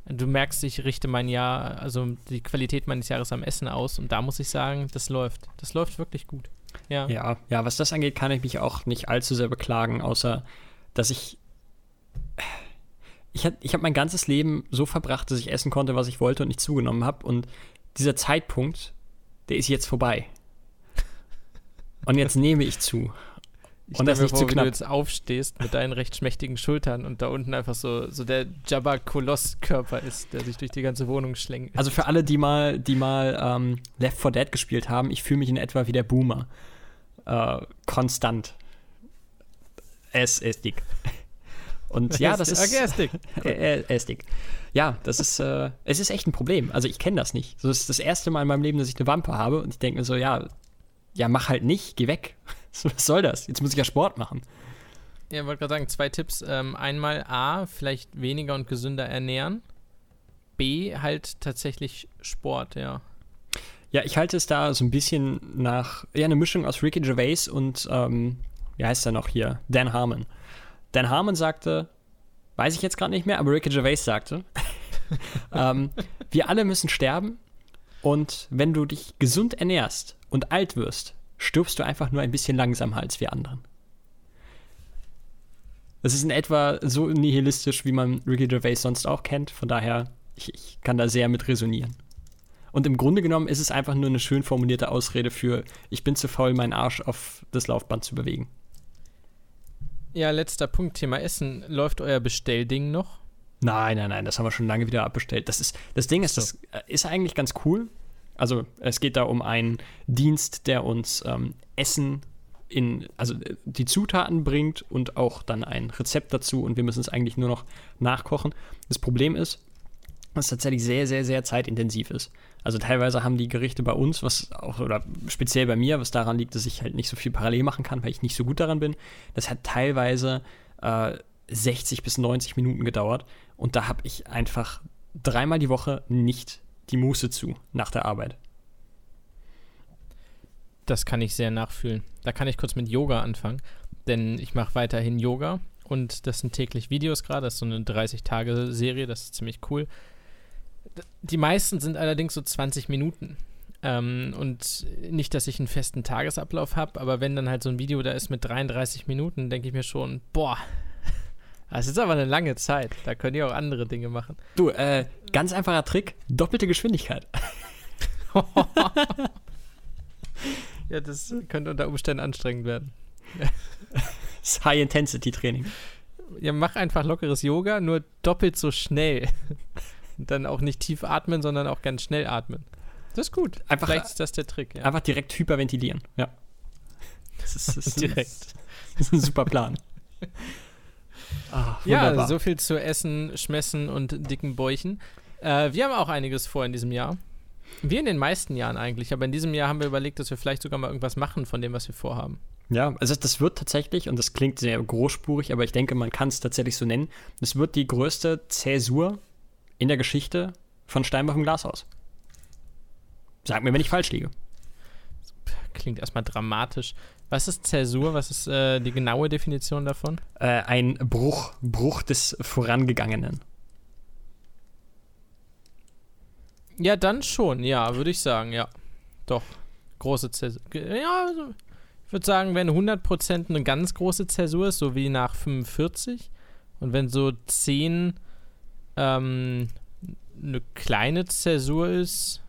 Speaker 2: Du merkst, ich richte mein Jahr, also die Qualität meines Jahres am Essen aus und da muss ich sagen, das läuft. Das läuft wirklich gut. Ja.
Speaker 3: Ja, ja, was das angeht, kann ich mich auch nicht allzu sehr beklagen, außer dass ich. Ich, hat- ich habe mein ganzes Leben so verbracht, dass ich essen konnte, was ich wollte und nicht zugenommen habe. Und dieser Zeitpunkt, der ist jetzt vorbei. Und jetzt nehme ich zu.
Speaker 2: Ich
Speaker 3: Und das nicht
Speaker 2: vor,
Speaker 3: zu
Speaker 2: wie
Speaker 3: knapp.
Speaker 2: du jetzt aufstehst mit deinen recht schmächtigen Schultern und da unten einfach so, so der Jabba-Koloss-Körper ist, der sich durch die ganze Wohnung schlängelt.
Speaker 3: Also für alle, die mal, die mal ähm, Left 4 Dead gespielt haben, ich fühle mich in etwa wie der Boomer. Äh, konstant. Es ist dick. Und ja, das ist.
Speaker 2: Er ist dick.
Speaker 3: Er ist dick. Ja, das ist, äh, es ist echt ein Problem. Also ich kenne das nicht. So, das ist das erste Mal in meinem Leben, dass ich eine Wampe habe und ich denke mir so, ja, ja, mach halt nicht, geh weg. Was soll das? Jetzt muss ich ja Sport machen.
Speaker 2: Ja, wollte gerade sagen, zwei Tipps. Ähm, einmal A, vielleicht weniger und gesünder ernähren. B, halt tatsächlich Sport, ja.
Speaker 3: Ja, ich halte es da so ein bisschen nach, ja, eine Mischung aus Ricky Gervais und, ähm, wie heißt er noch hier? Dan Harmon. Dan Harmon sagte, weiß ich jetzt gerade nicht mehr, aber Ricky Gervais sagte, ähm, wir alle müssen sterben und wenn du dich gesund ernährst und alt wirst, stirbst du einfach nur ein bisschen langsamer als wir anderen. Das ist in etwa so nihilistisch, wie man Ricky Gervais sonst auch kennt, von daher, ich, ich kann da sehr mit resonieren. Und im Grunde genommen ist es einfach nur eine schön formulierte Ausrede für, ich bin zu faul, meinen Arsch auf das Laufband zu bewegen.
Speaker 2: Ja, letzter Punkt, Thema Essen. Läuft euer Bestellding noch?
Speaker 3: Nein, nein, nein, das haben wir schon lange wieder abbestellt. Das, ist, das Ding ist,
Speaker 2: So.
Speaker 3: das äh, ist eigentlich ganz cool. Also es geht da um einen Dienst, der uns ähm, Essen in, also äh, die Zutaten bringt und auch dann ein Rezept dazu und wir müssen es eigentlich nur noch nachkochen. Das Problem ist, dass es tatsächlich sehr, sehr, sehr zeitintensiv ist. Also teilweise haben die Gerichte bei uns, was auch, oder speziell bei mir, was daran liegt, dass ich halt nicht so viel parallel machen kann, weil ich nicht so gut daran bin, das hat teilweise äh, 60 bis 90 Minuten gedauert und da habe ich einfach dreimal die Woche nicht die Muße zu nach der Arbeit.
Speaker 2: Das kann ich sehr nachfühlen. Da kann ich kurz mit Yoga anfangen, denn ich mache weiterhin Yoga und das sind täglich Videos gerade. Das ist so eine 30-Tage-Serie, das ist ziemlich cool. Die meisten sind allerdings so 20 Minuten. Ähm, und nicht, dass ich einen festen Tagesablauf habe, aber wenn dann halt so ein Video da ist mit 33 Minuten, denke ich mir schon, boah, das ist aber eine lange Zeit. Da könnt ihr auch andere Dinge machen.
Speaker 3: Du, äh, ganz einfacher Trick, doppelte Geschwindigkeit.
Speaker 2: Ja, das könnte unter Umständen anstrengend werden.
Speaker 3: Das High-Intensity-Training.
Speaker 2: Ja, mach einfach lockeres Yoga, nur doppelt so schnell. Und dann auch nicht tief atmen, sondern auch ganz schnell atmen. Das ist gut.
Speaker 3: Einfach-
Speaker 2: Vielleicht ist das der Trick, ja.
Speaker 3: Einfach direkt hyperventilieren. Ja. Das ist, das ist
Speaker 2: Direkt.
Speaker 3: Das ist ein super Plan. Ah,
Speaker 2: Ja, so viel zu Essen, Schmessen und dicken Bäuchen. Äh, wir haben auch einiges vor in diesem Jahr. Wir in den meisten Jahren eigentlich, aber in diesem Jahr haben wir überlegt, dass wir vielleicht sogar mal irgendwas machen von dem, was wir vorhaben.
Speaker 3: Ja, also das wird tatsächlich, und das klingt sehr großspurig, aber ich denke, man kann es tatsächlich so nennen, das wird die größte Zäsur in der Geschichte von Steinbach im Glashaus. Sag mir, wenn ich falsch liege.
Speaker 2: Klingt erstmal dramatisch. Was ist Zäsur? Was ist äh, die genaue Definition davon?
Speaker 3: Äh, ein Bruch, Bruch des Vorangegangenen.
Speaker 2: Ja, dann schon, ja, würde ich sagen, ja. Doch. Große Zäsur. Ja, also, ich würde sagen, wenn 100% eine ganz große Zäsur ist, so wie nach 45, und wenn so 10 ähm, eine kleine Zäsur ist,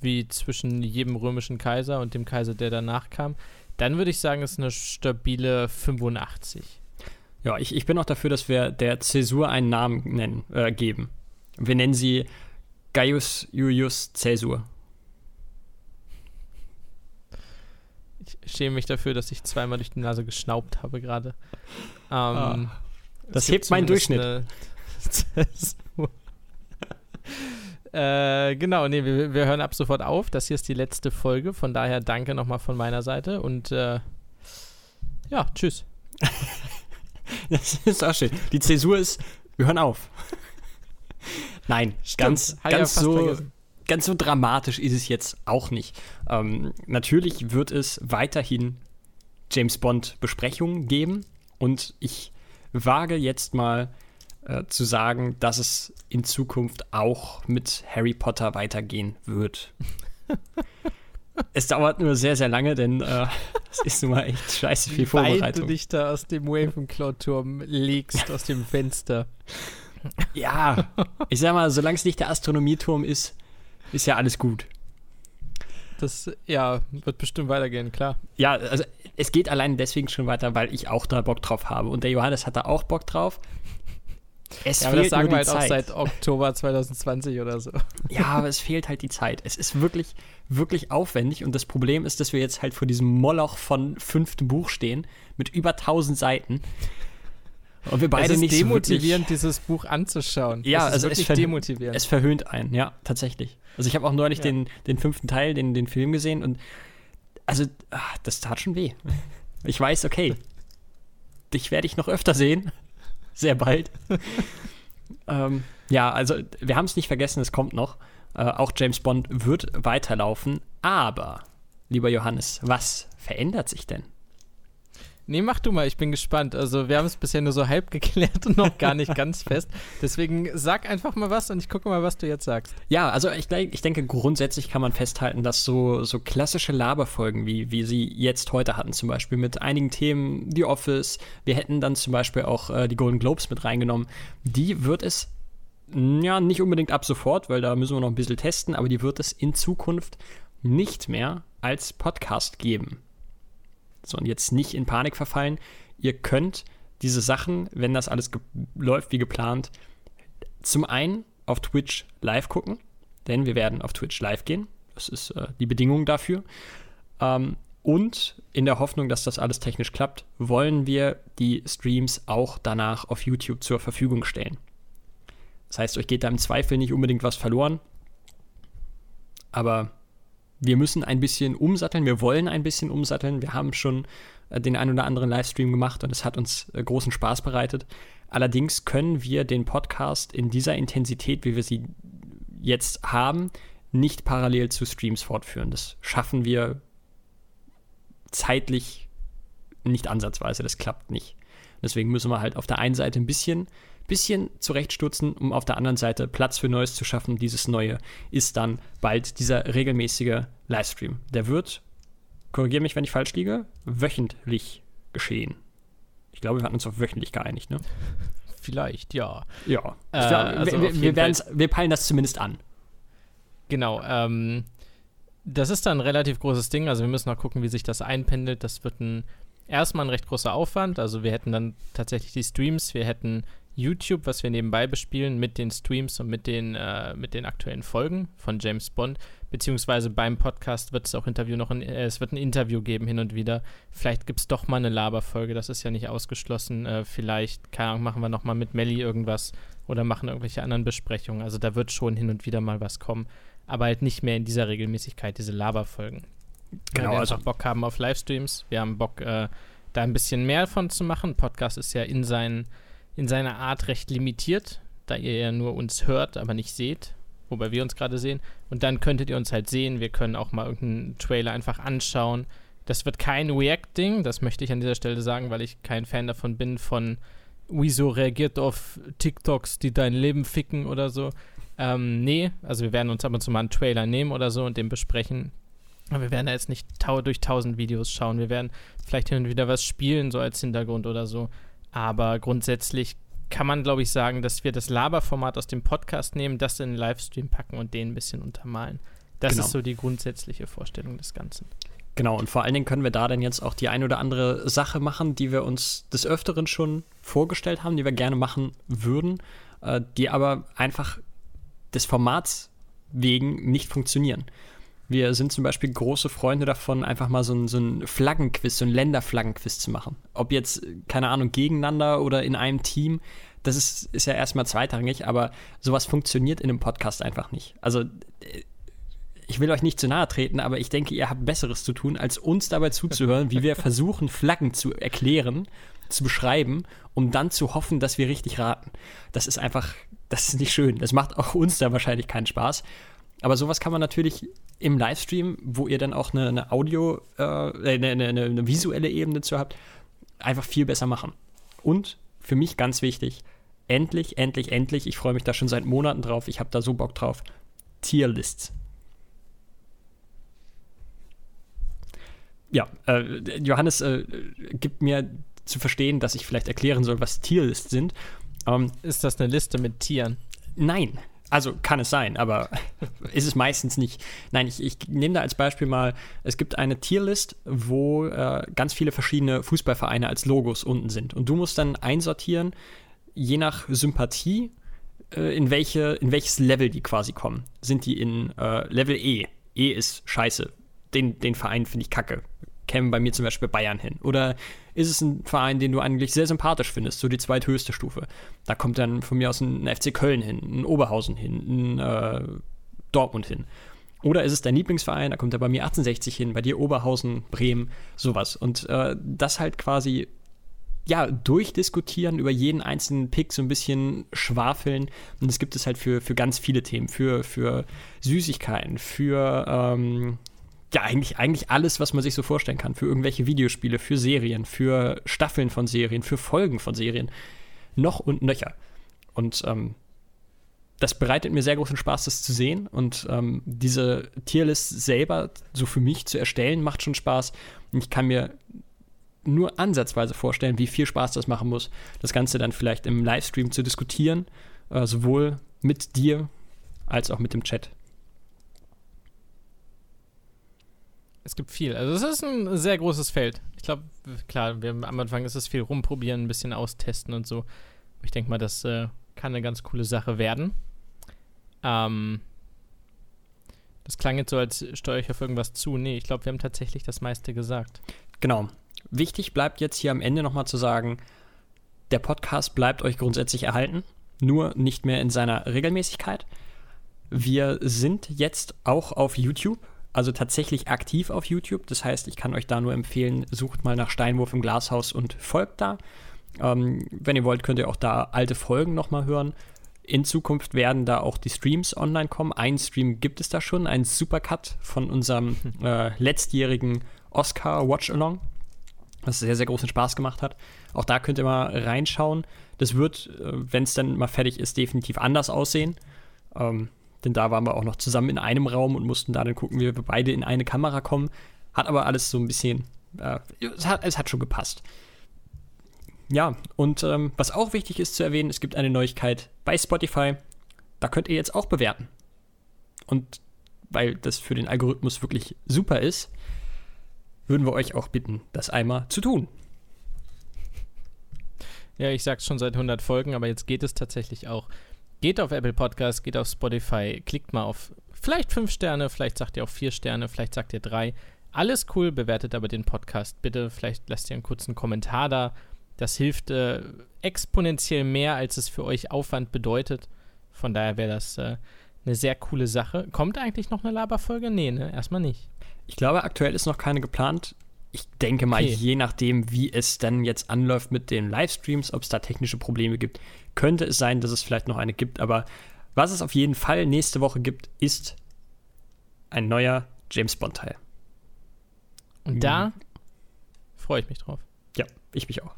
Speaker 2: wie zwischen jedem römischen Kaiser und dem Kaiser, der danach kam, dann würde ich sagen, ist eine stabile 85.
Speaker 3: Ja, ich, ich bin auch dafür, dass wir der Zäsur einen Namen nennen, äh, geben. Wir nennen sie Gaius Julius Caesar.
Speaker 2: Ich schäme mich dafür, dass ich zweimal durch die Nase geschnaubt habe gerade. Ähm,
Speaker 3: Das
Speaker 2: es gibt
Speaker 3: hebt meinen Durchschnitt.
Speaker 2: äh, genau, nee, wir, wir hören ab sofort auf. Das hier ist die letzte Folge. Von daher danke nochmal von meiner Seite und äh, ja, tschüss.
Speaker 3: Das ist auch schön. Die Zäsur ist, wir hören auf. Nein, ganz,
Speaker 2: ja
Speaker 3: ganz
Speaker 2: fast
Speaker 3: so,
Speaker 2: vergessen.
Speaker 3: ganz so dramatisch ist es jetzt auch nicht. Ähm, natürlich wird es weiterhin James Bond Besprechungen geben und ich wage jetzt mal äh, zu sagen, dass es in Zukunft auch mit Harry Potter weitergehen wird. es dauert nur sehr, sehr lange, denn äh, es ist nun mal echt scheiße viel
Speaker 2: Wie weit du
Speaker 3: Vorbereitung.
Speaker 2: dich da aus dem Ravenclaw-Turm legst, aus dem Fenster.
Speaker 3: Ja, ich sag mal, solange es nicht der Astronomieturm ist, ist ja alles gut.
Speaker 2: Das, ja, wird bestimmt weitergehen, klar.
Speaker 3: Ja, also es geht allein deswegen schon weiter, weil ich auch da Bock drauf habe. Und der Johannes hat da auch Bock drauf. Es
Speaker 2: Ja, aber das sagen wir halt auch
Speaker 3: Zeit.
Speaker 2: seit Oktober 2020 oder so.
Speaker 3: Ja, aber es fehlt halt die Zeit. Es ist wirklich, wirklich aufwendig. Und das Problem ist, dass wir jetzt halt vor diesem Moloch von fünftem Buch stehen, mit über 1000 Seiten. Und wir beide
Speaker 2: es ist
Speaker 3: nicht so
Speaker 2: demotivierend, dieses Buch anzuschauen.
Speaker 3: Ja,
Speaker 2: es ist
Speaker 3: also es ver-
Speaker 2: demotivierend.
Speaker 3: Es verhöhnt einen, ja, tatsächlich. Also ich habe auch neulich
Speaker 2: Ja.
Speaker 3: den, den fünften Teil, den, den Film gesehen und also, ah, das tat schon weh. Ich weiß, okay, dich werde ich noch öfter sehen. Sehr bald. ähm, ja, also wir haben es nicht vergessen, es kommt noch. Äh, auch James Bond wird weiterlaufen, aber, lieber Johannes, was verändert sich denn?
Speaker 2: Nee, mach du mal, ich bin gespannt. Also, wir haben es bisher nur so halb geklärt und noch gar nicht ganz fest. Deswegen sag einfach mal was und ich gucke mal, was du jetzt sagst.
Speaker 3: Ja, also ich, ich denke, grundsätzlich kann man festhalten, dass so, so klassische Laberfolgen, wie, wie sie jetzt heute hatten, zum Beispiel mit einigen Themen, The Office, wir hätten dann zum Beispiel auch äh, die Golden Globes mit reingenommen, die wird es, mm, ja, nicht unbedingt ab sofort, weil da müssen wir noch ein bisschen testen, aber die wird es in Zukunft nicht mehr als Podcast geben. So, und jetzt nicht in Panik verfallen. Ihr könnt diese Sachen, wenn das alles läuft wie geplant, zum einen auf Twitch live gucken, denn wir werden auf Twitch live gehen. Das ist äh, die Bedingung dafür. Ähm, und in der Hoffnung, dass das alles technisch klappt, wollen wir die Streams auch danach auf YouTube zur Verfügung stellen. Das heißt, euch geht da im Zweifel nicht unbedingt was verloren. Aber wir müssen ein bisschen umsatteln, wir wollen ein bisschen umsatteln. Wir haben schon äh, den ein oder anderen Livestream gemacht und es hat uns äh, großen Spaß bereitet. Allerdings können wir den Podcast in dieser Intensität, wie wir sie jetzt haben, nicht parallel zu Streams fortführen. Das schaffen wir zeitlich nicht ansatzweise, das klappt nicht. Deswegen müssen wir halt auf der einen Seite ein bisschen, bisschen zurechtstutzen, um auf der anderen Seite Platz für Neues zu schaffen. Dieses Neue ist dann bald dieser regelmäßige Livestream. Der wird, korrigiere mich, wenn ich falsch liege, wöchentlich geschehen. Ich glaube, wir hatten uns auf wöchentlich geeinigt, ne?
Speaker 2: Vielleicht, ja.
Speaker 3: Ja.
Speaker 2: Äh,
Speaker 3: glaub,
Speaker 2: also
Speaker 3: wir, wir, wir peilen das zumindest an.
Speaker 2: Genau. Ähm, das ist dann ein relativ großes Ding. Also wir müssen noch gucken, wie sich das einpendelt. Das wird ein erstmal ein recht großer Aufwand. Also wir hätten dann tatsächlich die Streams, wir hätten YouTube, was wir nebenbei bespielen, mit den Streams und mit den, äh, mit den aktuellen Folgen von James Bond. Beziehungsweise beim Podcast wird es auch Interview noch ein, äh, es wird ein Interview geben hin und wieder. Vielleicht gibt es doch mal eine Laberfolge, das ist ja nicht ausgeschlossen. Äh, vielleicht, keine Ahnung, machen wir nochmal mit Melly irgendwas oder machen irgendwelche anderen Besprechungen. Also da wird schon hin und wieder mal was kommen. Aber halt nicht mehr in dieser Regelmäßigkeit, diese Laberfolgen. Genau, wir also einfach Bock haben auf Livestreams. Wir haben Bock, äh, da ein bisschen mehr von zu machen. Podcast ist ja in, sein, in seiner Art recht limitiert, da ihr ja nur uns hört, aber nicht seht, wobei wir uns gerade sehen. Und dann könntet ihr uns halt sehen. Wir können auch mal irgendeinen Trailer einfach anschauen. Das wird kein React-Ding, das möchte ich an dieser Stelle sagen, weil ich kein Fan davon bin, von wieso reagiert auf TikToks, die dein Leben ficken oder so. Ähm, nee, also wir werden uns ab und zu mal einen Trailer nehmen oder so und den besprechen. Aber wir werden da jetzt nicht durch tausend Videos schauen. Wir werden vielleicht hin und wieder was spielen, so als Hintergrund oder so. Aber grundsätzlich kann man, glaube ich, sagen, dass wir das Laberformat aus dem Podcast nehmen, das in den Livestream packen und den ein bisschen untermalen. Das genau. ist so die grundsätzliche Vorstellung des Ganzen.
Speaker 3: Genau, und vor allen Dingen können wir da dann jetzt auch die ein oder andere Sache machen, die wir uns des Öfteren schon vorgestellt haben, die wir gerne machen würden, äh, die aber einfach des Formats wegen nicht funktionieren. Wir sind zum Beispiel große Freunde davon, einfach mal so ein, so ein Flaggenquiz, so ein Länderflaggenquiz zu machen. Ob jetzt, keine Ahnung, gegeneinander oder in einem Team, das ist, ist ja erstmal zweitrangig, aber sowas funktioniert in einem Podcast einfach nicht. Also, äh, ich will euch nicht zu nahe treten, aber ich denke, ihr habt Besseres zu tun, als uns dabei zuzuhören, wie wir versuchen, Flaggen zu erklären, zu beschreiben, um dann zu hoffen, dass wir richtig raten. Das ist einfach, das ist nicht schön. Das macht auch uns da wahrscheinlich keinen Spaß. Aber sowas kann man natürlich im Livestream, wo ihr dann auch eine, eine Audio, äh, eine, eine, eine visuelle Ebene zu habt, einfach viel besser machen. Und für mich ganz wichtig, endlich, endlich, endlich, ich freue mich da schon seit Monaten drauf, ich habe da so Bock drauf, Tierlists. Ja, äh, Johannes äh, gibt mir zu verstehen, dass ich vielleicht erklären soll, was Tierlists sind.
Speaker 2: Ähm, ist das eine Liste mit Tieren?
Speaker 3: Nein, also kann es sein, aber ist es meistens nicht. Nein, ich, ich nehme da als Beispiel mal, es gibt eine Tierlist, wo äh, ganz viele verschiedene Fußballvereine als Logos unten sind. Und du musst dann einsortieren, je nach Sympathie, äh, in, welche, in welches Level die quasi kommen. Sind die in äh, Level E? E ist scheiße. Den, den Verein finde ich kacke kämen bei mir zum Beispiel Bayern hin? Oder ist es ein Verein, den du eigentlich sehr sympathisch findest, so die zweithöchste Stufe? Da kommt dann von mir aus ein FC Köln hin, ein Oberhausen hin, ein äh, Dortmund hin. Oder ist es dein Lieblingsverein, da kommt er bei mir 1860 hin, bei dir Oberhausen, Bremen, sowas. Und äh, das halt quasi ja, durchdiskutieren, über jeden einzelnen Pick so ein bisschen schwafeln. Und das gibt es halt für, für ganz viele Themen, für, für Süßigkeiten, für ähm, ja, eigentlich, eigentlich alles, was man sich so vorstellen kann. Für irgendwelche Videospiele, für Serien, für Staffeln von Serien, für Folgen von Serien. Noch und nöcher. Und ähm, das bereitet mir sehr großen Spaß, das zu sehen. Und ähm, diese Tierlist selber so für mich zu erstellen, macht schon Spaß. Und ich kann mir nur ansatzweise vorstellen, wie viel Spaß das machen muss, das Ganze dann vielleicht im Livestream zu diskutieren, äh, sowohl mit dir als auch mit dem Chat.
Speaker 2: Es gibt viel. Also es ist ein sehr großes Feld. Ich glaube, klar, wir, am Anfang ist es viel rumprobieren, ein bisschen austesten und so. Ich denke mal, das äh, kann eine ganz coole Sache werden. Ähm, das klang jetzt so, als steuere ich auf irgendwas zu. Nee, ich glaube, wir haben tatsächlich das meiste gesagt.
Speaker 3: Genau. Wichtig bleibt jetzt hier am Ende nochmal zu sagen, der Podcast bleibt euch grundsätzlich erhalten, nur nicht mehr in seiner Regelmäßigkeit. Wir sind jetzt auch auf YouTube also tatsächlich aktiv auf YouTube. Das heißt, ich kann euch da nur empfehlen, sucht mal nach Steinwurf im Glashaus und folgt da. Ähm, wenn ihr wollt, könnt ihr auch da alte Folgen nochmal hören. In Zukunft werden da auch die Streams online kommen. Ein Stream gibt es da schon, ein Supercut von unserem äh, letztjährigen Oscar Watch Along, was sehr, sehr großen Spaß gemacht hat. Auch da könnt ihr mal reinschauen. Das wird, äh, wenn es dann mal fertig ist, definitiv anders aussehen. Ähm, denn da waren wir auch noch zusammen in einem Raum und mussten da dann gucken, wie wir beide in eine Kamera kommen. Hat aber alles so ein bisschen, äh, es, hat, es hat schon gepasst. Ja, und ähm, was auch wichtig ist zu erwähnen, es gibt eine Neuigkeit bei Spotify. Da könnt ihr jetzt auch bewerten. Und weil das für den Algorithmus wirklich super ist, würden wir euch auch bitten, das einmal zu tun.
Speaker 2: Ja, ich sag's schon seit 100 Folgen, aber jetzt geht es tatsächlich auch. Geht auf Apple Podcast, geht auf Spotify, klickt mal auf vielleicht fünf Sterne, vielleicht sagt ihr auch vier Sterne, vielleicht sagt ihr drei. Alles cool, bewertet aber den Podcast bitte. Vielleicht lasst ihr einen kurzen Kommentar da. Das hilft äh, exponentiell mehr, als es für euch Aufwand bedeutet. Von daher wäre das äh, eine sehr coole Sache. Kommt eigentlich noch eine Laberfolge? Nee, ne? Erstmal nicht.
Speaker 3: Ich glaube, aktuell ist noch keine geplant. Ich denke mal, okay. je nachdem, wie es dann jetzt anläuft mit den Livestreams, ob es da technische Probleme gibt, könnte es sein, dass es vielleicht noch eine gibt. Aber was es auf jeden Fall nächste Woche gibt, ist ein neuer James Bond-Teil.
Speaker 2: Und da mhm. freue ich mich drauf.
Speaker 3: Ja, ich mich auch.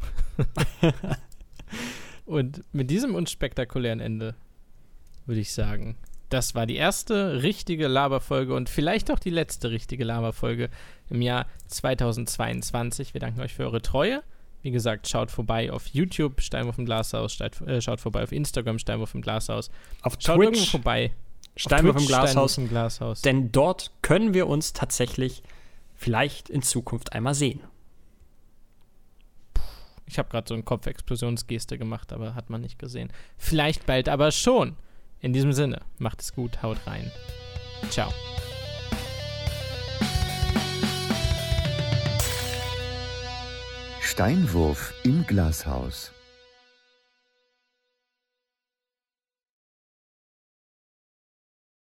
Speaker 2: Und mit diesem unspektakulären Ende würde ich sagen, das war die erste richtige Laberfolge und vielleicht auch die letzte richtige Laberfolge im Jahr 2022. Wir danken euch für eure Treue. Wie gesagt, schaut vorbei auf YouTube, Steinwurf im Glashaus, schaut, äh, schaut vorbei auf Instagram, Steinwurf im Glashaus.
Speaker 3: Auf schaut Twitch, irgendwo
Speaker 2: vorbei.
Speaker 3: Steinwurf, Twitch, im Glashaus,
Speaker 2: Steinwurf im Glashaus.
Speaker 3: Denn dort können wir uns tatsächlich vielleicht in Zukunft einmal sehen.
Speaker 2: Ich habe gerade so eine Kopfexplosionsgeste gemacht, aber hat man nicht gesehen. Vielleicht bald aber schon. In diesem Sinne, macht es gut, haut rein. Ciao.
Speaker 1: Steinwurf im Glashaus.